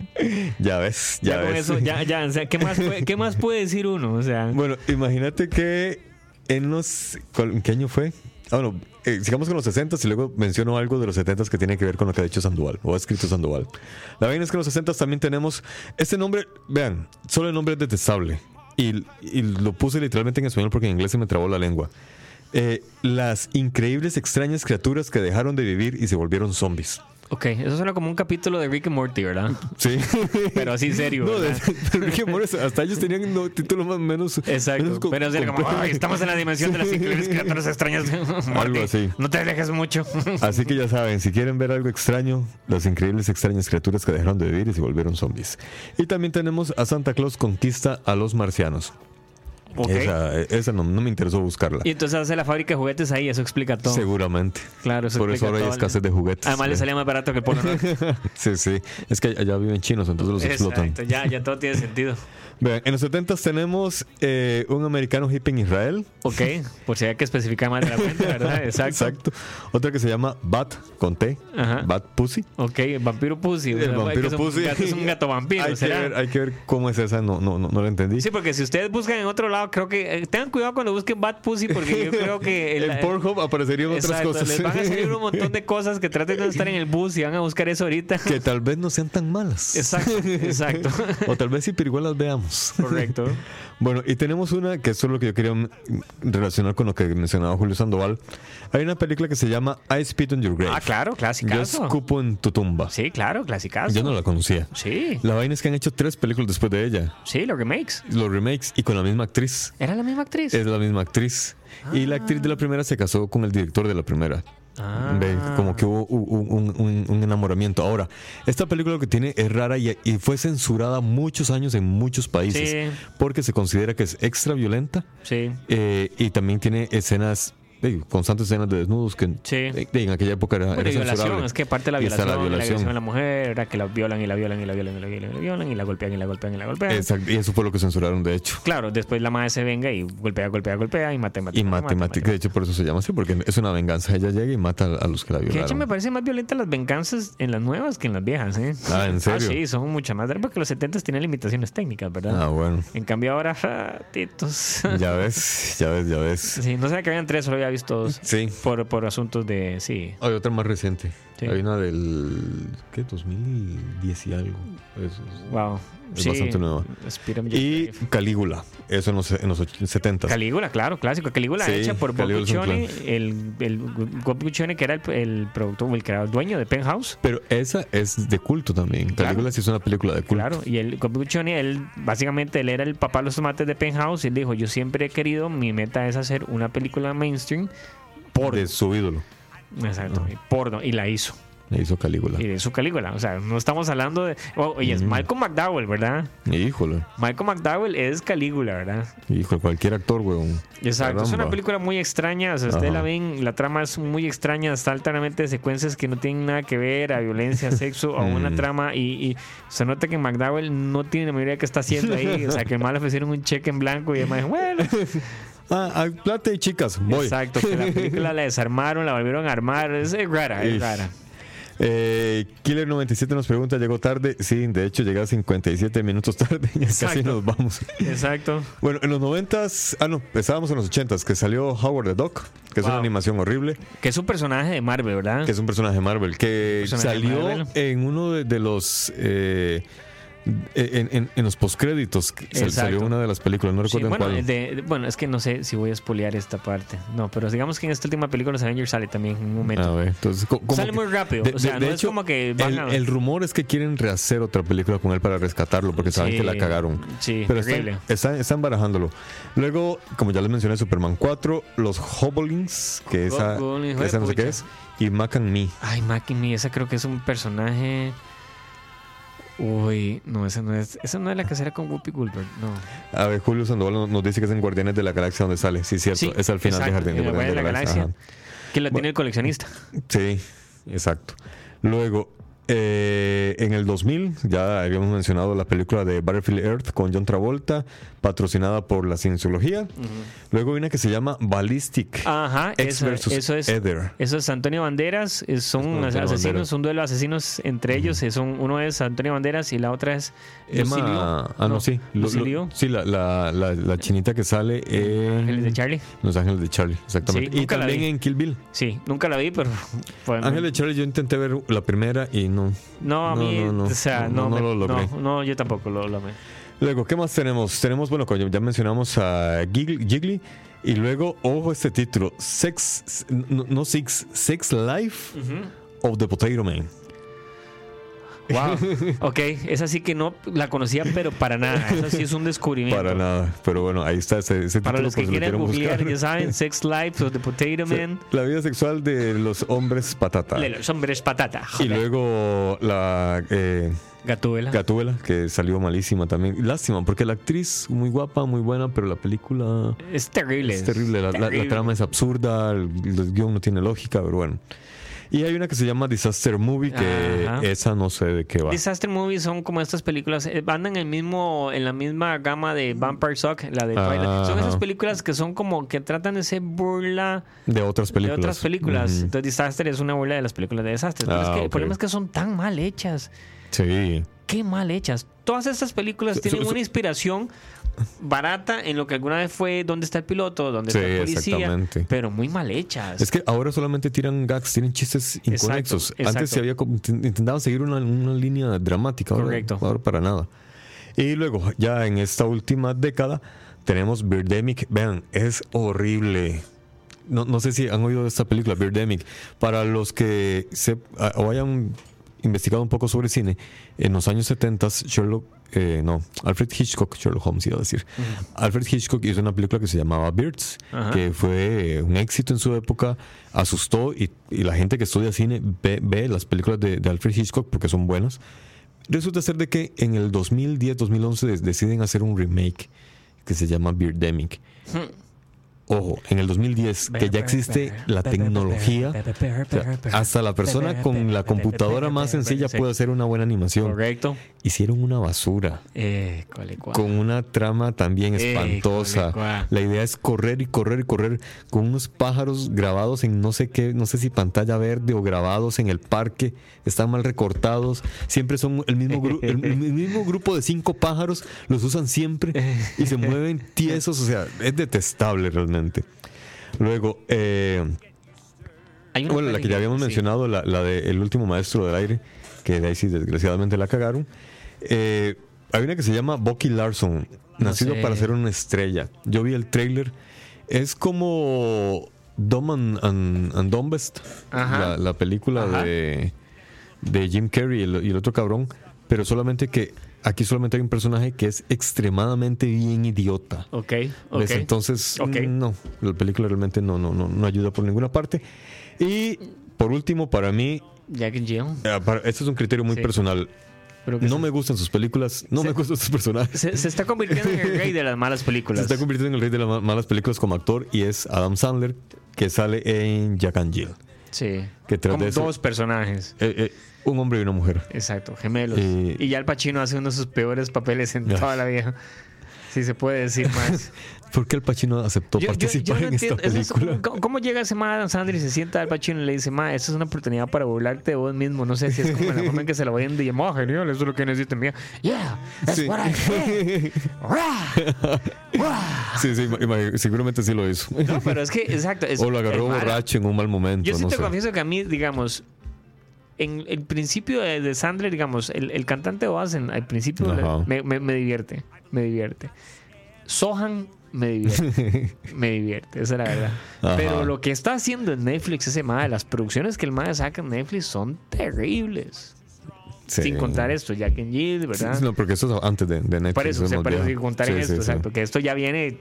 Ya ves, ya, ya, con ves. eso, ya, ya, o sea, ¿qué más, puede, ¿qué más puede decir uno? O sea, Bueno, imagínate que en los... ¿cuál- ¿En qué año fue? Ah, bueno, eh, sigamos con los 60 y luego menciono algo de los 70 que tiene que ver con lo que ha dicho Sandoval o ha escrito Sandoval. La vaina es que en los 60 también tenemos este nombre, vean, solo el nombre es detestable y, lo puse literalmente en español porque en inglés se me trabó la lengua. Eh, las increíbles extrañas criaturas que dejaron de vivir y se volvieron zombies. Ok, eso suena como un capítulo de Rick and Morty, ¿verdad? Sí. Pero así serio. No, de, Rick and Morty, hasta ellos tenían no, títulos más menos. Exacto, menos pero como, complejos. "Ay, estamos en la dimensión de las increíbles criaturas extrañas. Morty, así. No te alejes mucho. Así que ya saben, si quieren ver algo extraño, las increíbles extrañas criaturas que dejaron de vivir y se volvieron zombies. Y también tenemos a Santa Claus conquista a los marcianos. Ok. Esa, esa no, no me interesó buscarla. Y entonces hace la fábrica de juguetes ahí, eso explica todo. Seguramente. Claro, eso Por eso ahora hay escasez de juguetes. Además le salía más barato que el Norte. Sí, sí. Es que allá viven chinos, entonces los explotan. Exacto, ya, ya todo tiene sentido. Vean, en los 70 tenemos eh, un americano hippie en Israel. Ok, por si hay que especificar más de la cuenta, ¿verdad? Exacto. Exacto. Otra que se llama Bat, con T. Ajá. Bat Pussy. Ok, el vampiro pussy. o El sea, vampiro que es un Pussy. gato- es un gato vampiro, hay, que ¿será? ver, hay que ver cómo es esa, no, no, no, no la entendí. Sí, porque si ustedes buscan en otro lado, creo que eh, tengan cuidado cuando busquen Bad Pussy, porque yo creo que el- en Pornhub aparecerían otras Exacto, cosas. les van a salir un montón de cosas que traten de no estar en el bus y van a buscar eso ahorita. que tal vez no sean tan malas. Exacto, exacto. O tal vez sí, pero igual las veamos. Correcto. Bueno, y tenemos una que eso es lo que yo quería relacionar con lo que mencionaba Julio Sandoval. Hay una película que se llama I Spit on Your Grave. Ah, claro, Yo clasicazo. escupo en tu tumba. Sí, claro, clasicazo. Yo no la conocía. Sí, La vaina es que han hecho tres películas después de ella. sí, los remakes. Los remakes y con la misma actriz. ¿Era la misma actriz? Es la misma actriz. Y la actriz de la primera se casó con el director de la primera. Ah. Ve, como que hubo un, un- un- un enamoramiento. Ahora, esta película lo que tiene es rara y, y fue censurada muchos años en muchos países Sí. porque se considera que es extra violenta Sí. eh, y también tiene escenas de constantes escenas de desnudos que Sí. de- de- en aquella época era, Bueno, era violación, es que parte de la violación, la la violación. violación de la mujer, era que la violan y la violan y la violan y la violan y la violan y la golpean y la golpean y la golpean. Exacto, y eso fue lo que censuraron, de hecho. Claro, después la madre se venga y golpea, golpea, golpea y mata, mata, Y matemática, de hecho, por eso se llama así, porque es una venganza. Ella llega y mata a a los que la Que de hecho violaron. me parece más violenta las venganzas en las nuevas que en las viejas, ¿eh? Ah, ¿en serio? sí, son muchas más. Porque los 70 tienen limitaciones técnicas, ¿verdad? Ah, bueno. En cambio ahora, ah, titos. Ya ves, ya ves, ya ves. Sí, no sé que habían tres, solo había visto dos. Sí. Por, por asuntos de, sí. Hay otra más reciente. Sí. Hay una del. ¿Qué? 2010 y algo. Eso es- Wow. Es sí. bastante nueva. Y Calígula. Eso en los, en los 70. Calígula, claro, clásico. Calígula Sí, hecha por Bob Guccione, el, el Bob Guccione, que era el, el productor, el, el dueño de Penthouse. Pero esa es de culto también. Claro. Calígula sí es una película de culto. Claro, y el Bob Guccione, él básicamente él era el papá de los tomates de Penthouse y él dijo, yo siempre he querido, mi meta es hacer una película mainstream porno. De su ídolo. Exacto, y porno, y la hizo. Le hizo Calígula. Y de su Calígula, o sea, no estamos hablando de... oh, oye, es Malcolm McDowell, ¿verdad? Híjole. Malcolm McDowell es Calígula, ¿verdad? Híjole, cualquier actor, weón. Exacto, es una película muy extraña, o sea, ustedes la ven, la trama es muy extraña, está altamente de secuencias que no tienen nada que ver a violencia, sexo, a una Mm. trama y, y se nota que McDowell no tiene la mayoría qué está haciendo ahí, o sea, que el mal le ofrecieron un cheque en blanco y además dijo, bueno, Ah, plata y chicas, voy. exacto, que la película la desarmaron, la volvieron a armar, es es rara, es rara. Eh, Killer97 nos pregunta, ¿llegó tarde? Sí, de hecho llega 57 minutos tarde y casi nos vamos. Exacto. Bueno, en los 90s, ah no, estábamos en los 80s, que salió Howard the Duck, que es una animación horrible, Que es un personaje de Marvel, ¿verdad? que es un personaje de Marvel, que salió Marvel. en uno de, de los... eh, en, en- en los postcréditos salió una de las películas, no Sí, recuerdo en bueno, cuál. de- de- bueno, es que no sé si voy a espolear esta parte. No, pero digamos que en esta última película los Avengers sale también en un momento. A ver, entonces, co- como Sale que- muy rápido. de- o sea, no de es hecho, como que van el, a... el rumor es que quieren rehacer otra película con él para rescatarlo, porque saben Sí, que la cagaron. Sí, Pero están, están, están barajándolo. Luego, como ya les mencioné, Superman 4, los Hobblings, que esa, no sé qué es, y Mac and Me. Ay, Mackie Me, esa creo que es un personaje. Uy, no, esa no es. Esa no es la que será con Whoopi Goldberg, no. A ver, Julio Sandoval nos- dice que es en Guardianes de la Galaxia donde sale. Sí, cierto. Sí, es al final exacto, de Jardín de Guardianes de la Galaxia. ajá. Que la tiene el coleccionista. Sí, exacto. Luego, eh, en el 2000, ya habíamos mencionado la película de Battlefield Earth con John Travolta, patrocinada por la Cienciología. Luego hay una que se llama Ballistic. Ajá, X eso, versus eso es. Ether. Eso es Antonio Banderas, son Antonio asesinos, Banderas. un duelo de asesinos entre ellos. eh, Son, uno es Antonio Banderas y la otra es. Emma, ah, no, sí. Lu- Lucille Lu- Liu. sí, la, la, la, la chinita que sale en Ángeles de Charlie. Los Ángeles de Charlie, exactamente. Sí, y también en Kill Bill. Sí, nunca la vi, pero. fue- Ángeles de Charlie, yo intenté ver la primera y no. no, a mí, no, no, o sea, no, me- lo logré. no, no, yo tampoco lo logré. Luego, ¿qué más tenemos? Tenemos, bueno, ya mencionamos a Gigli, y luego, ojo este título, Sex, no, no Six, Sex Life of the Potato Man. Wow. ok, esa sí que no la conocía, pero para nada. Eso sí es un descubrimiento. Para nada, pero bueno, ahí está ese, ese Para título, los que lo quieren googlear, buscar. ya saben, Sex Life of the Potato Man. La vida sexual de los hombres patata. De los hombres patata. Y Joder. luego la eh, Gatúbela. Gatúbela, que salió malísima también. Lástima, porque la actriz muy guapa, muy buena, pero la película es terrible. es terrible. La, la- la terrible. trama es absurda, el, el guion no tiene lógica, pero bueno. Y hay una que se llama Disaster Movie, que Ajá. esa no sé de qué va. Disaster movies son como estas películas, eh, andan en el mismo, en la misma gama de Vampire Suck, la de Ah, Twilight. Son esas películas que son como que tratan de ser burla De otras películas. de otras películas. Entonces Disaster es una burla de las películas de. Pero Ah, es que ok. El problema es que son tan mal hechas. Sí. Qué mal hechas. Todas estas películas So- tienen so- una inspiración barata en lo que alguna vez fue dónde está el piloto, dónde Sí, está el policía, exactamente. pero muy mal hechas. Es que ahora solamente tiran gags, tienen chistes inconexos. Exacto, Antes se había como- int- intentaban seguir una, una línea dramática. Ahora, Correcto. ahora para nada. Y luego, ya en esta última década, tenemos Birdemic. Vean, es horrible. No, no sé si han oído de esta película, Birdemic. Para los que se, o hayan investigado un poco sobre cine, en los años 70 Sherlock, eh, no, Alfred Hitchcock, Sherlock Holmes iba a decir. Alfred Hitchcock hizo una película que se llamaba Birds, que fue un éxito en su época, asustó y, y la gente que estudia cine ve, ve las películas de, de Alfred Hitchcock porque son buenas. Resulta ser de que en el 2010-2011 des- deciden hacer un remake que se llama Birdemic. Ojo, en el 2010, que ya existe la tecnología, o sea, hasta la persona con la computadora más sencilla puede hacer una buena animación. Correcto. Hicieron una basura. Eh, cole, cuá. Con una trama también espantosa. La idea es correr y correr y correr con unos pájaros grabados en no sé qué, no sé si pantalla verde o grabados en el parque. Están mal recortados. Siempre son el mismo, gru- el, el mismo grupo de cinco pájaros. Los usan siempre y se mueven tiesos. O sea, es detestable realmente. Luego, eh, bueno, la que ya habíamos sí. mencionado, la, la de El último maestro del aire, que de ahí sí desgraciadamente la cagaron. Eh, hay una que se llama Bucky Larson, No nacido sé. para ser una estrella. Yo vi el trailer. Es como Dumb and, and- and Dumbest, la, la película Ajá. de, de Jim Carrey y el, y el otro cabrón, pero solamente que aquí solamente hay un personaje que es extremadamente bien idiota. Ok, ok. ¿Ves? Entonces, Ok. no, la película realmente no, no, no, no ayuda por ninguna parte. Y por último, para mí, Jack and Jill. este es un criterio muy Sí. personal. Pero No se, me gustan sus películas, no Se- me gustan sus personajes. se, se está convirtiendo en el rey de las malas Se películas. está convirtiendo en el rey de las ma- malas películas como actor y es Adam Sandler, que sale en Jack and Jill. Sí. Que tras Como de eso- dos personajes. Eh, eh, un hombre y una mujer. Exacto, gemelos. Eh, y ya el Pacino hace uno de sus peores papeles en toda la vida. Si se puede decir más. ¿Por qué el Pacino aceptó Yo- participar yo no en esta entiendo, eso es película? como- ¿Cómo, llega ese Adam Sandler y se sienta al Pacino y le dice, ma, esta es una oportunidad para burlarte de vos mismo? No sé si es como la forma en que se lo vende y ma, genial, eso es lo que necesito. Mira, yeah, that's Sí. what I. Sí, sí, seguramente sí lo hizo. No, pero es que, exacto. Es, o lo agarró borracho en un mal momento. Yo sí no te sé. confieso que a mí, digamos, en el principio de, de Sandler, digamos, el, el cantante Oz en- al principio me, me- me divierte, me divierte. Sohan me divierte, me divierte, esa es la verdad. Ajá. Pero lo que está haciendo en Netflix ese madre, las producciones que el madre saca en Netflix son terribles. Sí. Sin contar esto, Jack and Jill, ¿verdad? Sí, no, porque eso es antes de, de Netflix. Por eso, para ya- sin contar Sí, esto, sí. exacto, que esto ya viene,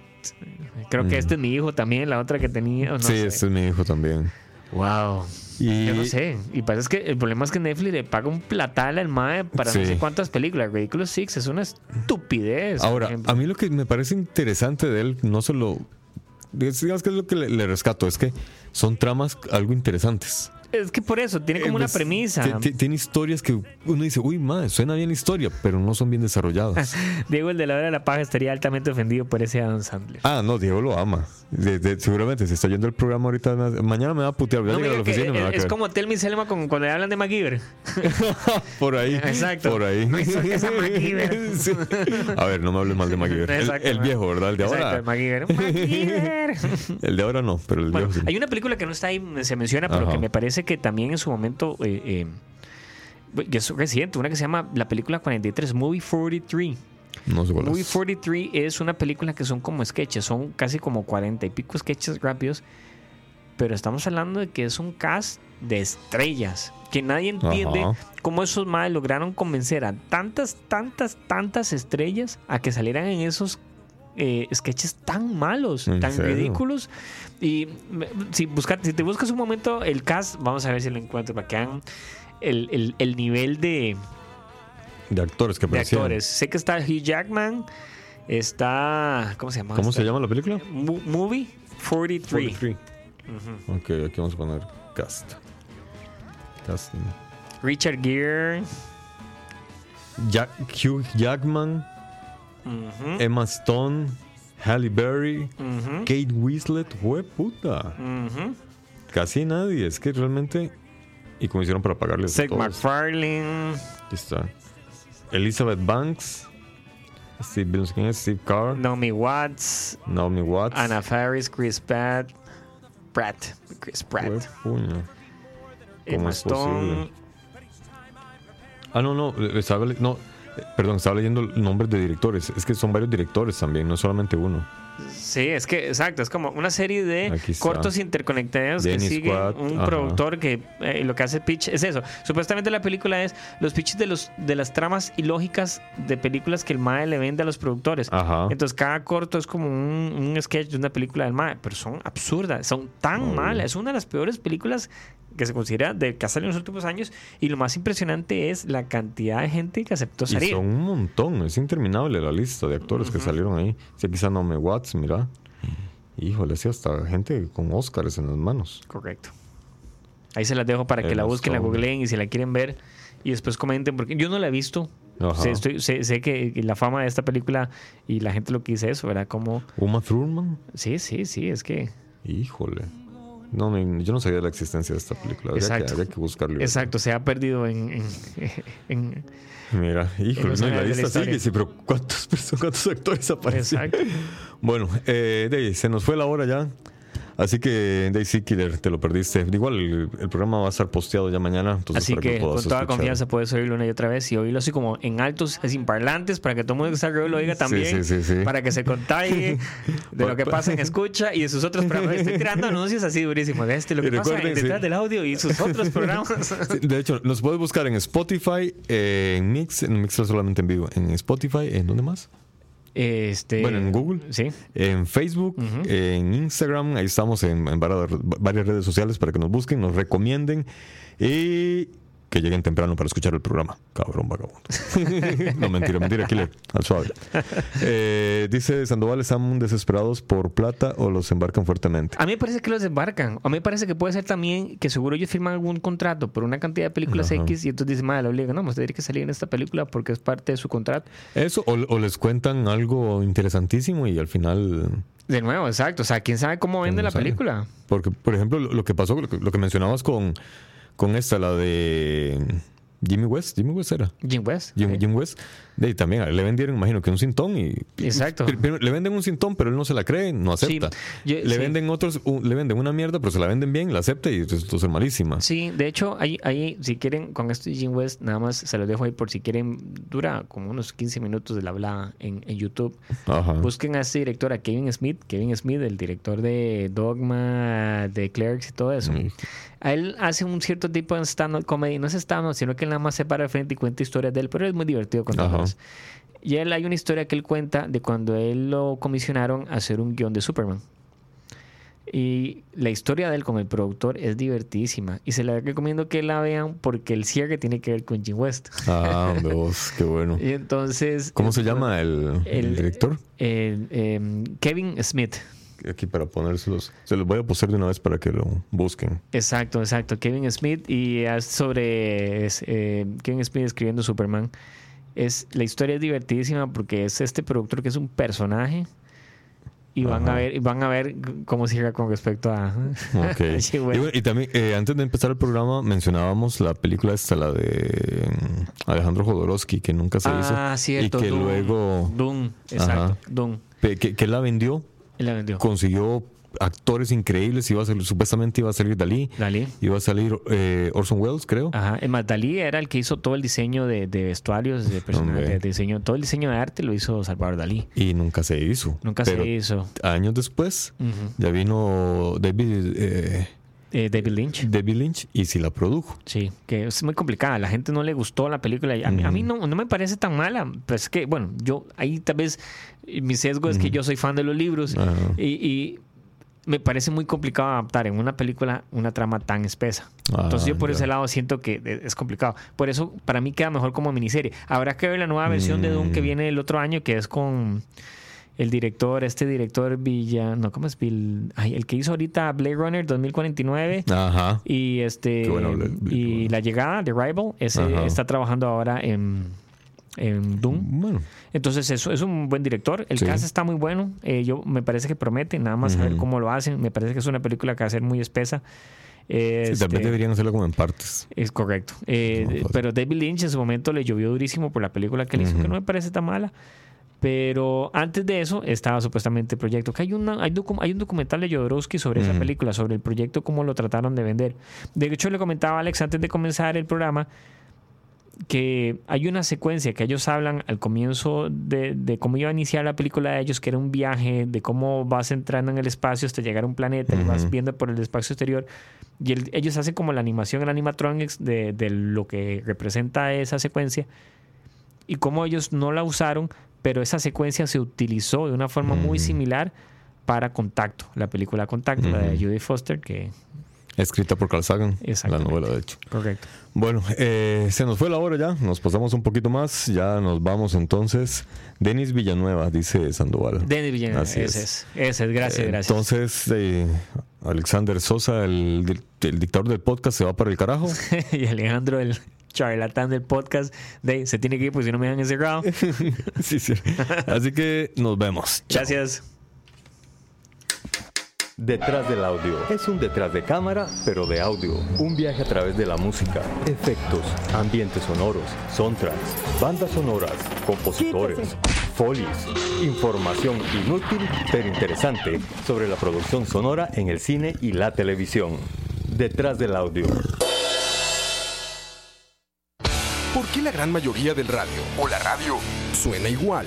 creo que Mm. este es mi hijo también, la otra que tenía, no sí, sé. este es mi hijo también. Wow. Y Yo no sé. Y pasa es que el problema es que Netflix le paga un platal al MAE para no Sí. sé cuántas películas. Ridiculous Six es una estupidez. Ahora, a mí lo que me parece interesante de él, no solo. Digamos que es lo que le, le rescato, es que son tramas algo interesantes. Es que por eso, tiene como Eh, una pues, premisa. ti- ti- Tiene historias que uno dice, uy, madre, suena bien la historia, pero no son bien desarrolladas. Diego, el de la hora de la paja, estaría altamente ofendido por ese Adam Sandler. ah, no, Diego lo ama. De- de- seguramente se está yendo el programa ahorita. Mañana me va a putear. A No la oficina y me va a es, es como Tell Me Selma con, cuando le hablan de MacGyver. Por ahí. Exacto. Por ahí. MacGyver. Sí. A ver, no me hables mal de MacGyver. El, Exacto, el man. viejo, ¿verdad? El de Exacto, ahora. el MacGyver. MacGyver. El de ahora no, pero el Bueno, viejo sí. hay una película que no está ahí, se menciona, pero Ajá. que me parece que también en su momento, eh, eh, que es reciente, una que se llama la película 43, Movie 43. No sé cuál Movie es. 43 es una película que son como sketches, son casi como 40 y pico sketches rápidos, pero estamos hablando de que es un cast de estrellas, que nadie entiende Ajá. cómo esos madres lograron convencer a tantas, tantas, tantas estrellas a que salieran en esos eh, sketches tan malos, ¿En tan serio? ridículos. Y si, busca- si te buscas un momento el cast, vamos a ver si lo encuentro para que hagan el, el- el nivel de, De actores que de aparecían. actores. Sé que está Hugh Jackman, está. ¿Cómo se llama? ¿Cómo se llama la película? Mo- Movie 43. 43. Ok, aquí vamos a poner cast. Cast. Richard Gere. Jack, Hugh Jackman, Emma Stone, Halle Berry, Kate Winslet, fue puta. Casi nadie, es que realmente. Y como hicieron para pagarles Seth. MacFarlane. Está. Elizabeth Banks, Steve, no sé quién es, Steve Carr, Naomi Watts. Naomi Watts. Anna Faris. Chris Pratt. Pratt. Chris Pratt. Puño. Emma ¿Cómo es Stone. posible? Ah, no, no, eh, no, perdón, estaba leyendo nombres de directores. Es que son varios directores también, no solamente uno. Sí, es que, exacto, es como una serie de cortos interconectados que Dennis siguen Quaid, un ajá. productor que eh, lo que hace pitch es eso. Supuestamente la película es los pitches de los de las tramas ilógicas de películas que el MAE le vende a los productores. Ajá. Entonces cada corto es como un, un sketch de una película del MAE, pero son absurdas, son tan Muy malas. Es una de las peores películas que se considera de que ha salido en los últimos años y lo más impresionante es la cantidad de gente que aceptó Y salir. son un montón, es interminable la lista de actores que salieron ahí. Si aquí está Naomi Watts, mira. Híjole, sí, hasta gente con Oscars en las manos. Correcto. Ahí se las dejo para que El la busquen, la googleen y si la quieren ver y después comenten, porque yo no la he visto. Sé, estoy- sé- sé que la fama de esta película y la gente lo que dice eso, ¿verdad? Como, Uma Thurman. sí, sí, sí, es que... Híjole. No, me- yo no sabía de la existencia de esta película. Habría, que, Exacto. habría que buscarlo. Exacto, se ha perdido en... en- en- Mira, híjole, no, y la lista sigue. Sí, pero ¿cuántos, cuántos actores aparecen? exacto. Bueno, eh, de se nos fue la hora ya. Así que, Daisy Killer, te lo perdiste. Igual el, el programa va a estar posteado ya mañana. Entonces Así para que puedas con toda escuchar. confianza puedes oírlo una y otra vez y oírlo así como en altos, sin parlantes, para que todo el mundo que está alrededor lo oiga también, sí, sí, sí. para que se contagie de lo que pasa en escucha y de sus otros programas. Estoy tirando anuncios así durísimos de este, lo que pasa detrás del audio y sus otros programas. De hecho, nos puedes buscar en Spotify, eh, en Mix, en Mix solamente en vivo, en Spotify, ¿en dónde más? Este, Bueno, en Google. Sí. En Facebook, en Instagram, ahí estamos en, en varias, varias redes sociales para que nos busquen, nos recomienden y que lleguen temprano para escuchar el programa. Cabrón vagabundo. no, mentira, mentira, Killer, al suave. Eh, dice Sandoval, ¿están desesperados por plata o los embarcan fuertemente? A mí me parece que los embarcan. A mí me parece que puede ser también que seguro ellos firman algún contrato por una cantidad de películas Ajá. X y entonces dicen, madre, la obligan, no, usted tiene que salir en esta película porque es parte de su contrato. Eso, o, o les cuentan algo interesantísimo y al final... De nuevo, exacto. O sea, quién sabe cómo vende ¿Cómo la película. Porque, por ejemplo, lo, lo que pasó, lo que, lo que mencionabas con, con esta, la de Jimmy West, Jimmy West era. Jim West. Jim. Jim West, ahí también a él le vendieron, imagino que un cintón y. Exacto. Le venden un cintón, pero él no se la cree, no acepta. yo- le sí. venden otros, le venden una mierda, pero se la venden bien, la acepta y resultó ser malísima. Sí, de hecho, ahí, ahí, si quieren, con esto de Jim West, nada más se los dejo ahí por si quieren, dura como unos 15 minutos de la hablada en, en YouTube. Ajá. Busquen a este director, a Kevin Smith, Kevin Smith, el director de Dogma, de Clerks y todo eso. Sí. A él hace un cierto tipo de stand-up comedy, no es stand-up, sino que él nada más se para frente y cuenta historias de él, pero es muy divertido Ajá. Y él hay una historia que él cuenta de cuando él lo comisionaron a hacer un guion de Superman. Y la historia de él con el productor es divertidísima. Y se la recomiendo que la vean porque el cierre tiene que ver con Jim West. Ah, vos, qué bueno. Y entonces. ¿Cómo se llama el, el El- director? el, em, Kevin Smith. Aquí para ponérselos. Se los voy a poner de una vez para que lo busquen. Exacto, exacto. Kevin Smith y sobre eh, Kevin Smith escribiendo Superman. Es, la historia es divertidísima porque es este productor que es un personaje y van a ver van a ver cómo cierra con respecto a Ok. Sí, y, bueno. bueno, y también, eh, antes de empezar el programa, mencionábamos la película esta, la de mm, Alejandro Jodorowsky, que nunca se hizo. ah cierto Y que Doom, luego Doom exacto. Doom que, que la vendió, la vendió consiguió actores increíbles, iba a salir, supuestamente iba a salir Dalí, Dalí iba a salir eh, Orson Welles, creo. Ajá, el más Dalí era el que hizo todo el diseño de, de vestuarios, de personajes, de diseño, todo el diseño de arte lo hizo Salvador Dalí. Y nunca se hizo. Nunca Pero se hizo. Años después, ya vino David, eh, Eh, David Lynch. David Lynch y sí la produjo. Sí, que es muy complicada. La gente no le gustó la película. A mí, a mí no, no me parece tan mala. Pues que, bueno, yo ahí tal vez mi sesgo es que yo soy fan de los libros y, y me parece muy complicado adaptar en una película una trama tan espesa. Entonces yo por Ah, ya. ese lado siento que e- es complicado. Por eso para mí queda mejor como miniserie. Habrá que ver la nueva versión de Doom que Mm. viene el otro año que es con el director, este director Villa, no, ¿cómo es Bill? Ay, el que hizo ahorita Blade Runner 2049. Ajá. Y este Qué bueno, Blade- Blade y la llegada de Rival, ese Ajá. está trabajando ahora en, en Doom. Bueno, Entonces eso es un buen director. El Sí. cast está muy bueno. Eh, yo me parece que promete, nada más a ver cómo lo hacen. Me parece que es una película que va a ser muy espesa. sí, tal Este, vez deberían hacerlo como en partes. es correcto. Eh, No, pero David Lynch en su momento le llovió durísimo por la película que él hizo, que no me parece tan mala. Pero antes de eso estaba supuestamente el proyecto. Que hay, una, hay, docu- hay un documental de Jodorowsky sobre esa Ujú. película, sobre el proyecto, cómo lo trataron de vender. De hecho, le comentaba a Alex antes de comenzar el programa que hay una secuencia que ellos hablan al comienzo de, de cómo iba a iniciar la película de ellos, que era un viaje, de cómo vas entrando en el espacio hasta llegar a un planeta y vas viendo por el espacio exterior. Y el- ellos hacen como la animación, el animatronics de, de lo que representa esa secuencia y cómo ellos no la usaron, pero esa secuencia se utilizó de una forma muy Ujú. similar para Contacto, la película Contacto, la de. Judy Foster, que Escrita por Carl Sagan, la novela de hecho. Correcto. Bueno, eh, se nos fue la hora ya, nos pasamos un poquito más, ya nos vamos entonces. Denis Villanueva, dice Sandoval. Denis Villanueva, Así ese es. es. Ese es, gracias, gracias. Entonces, eh, Alexander Sosa, el, el dictador del podcast, se va para el carajo. y Alejandro, el charlatán del podcast, de, se tiene que ir porque si no me dejan encerrado. sí, sí. Así que nos vemos. Chao. Detrás del audio. Es un detrás de cámara, pero de audio. Un viaje a través de la música, efectos, ambientes sonoros, soundtracks, bandas sonoras, compositores, folies, información inútil pero interesante sobre la producción sonora en el cine y la televisión. Detrás del audio. ¿Por qué la gran mayoría del radio o la radio suena igual?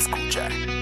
escucha.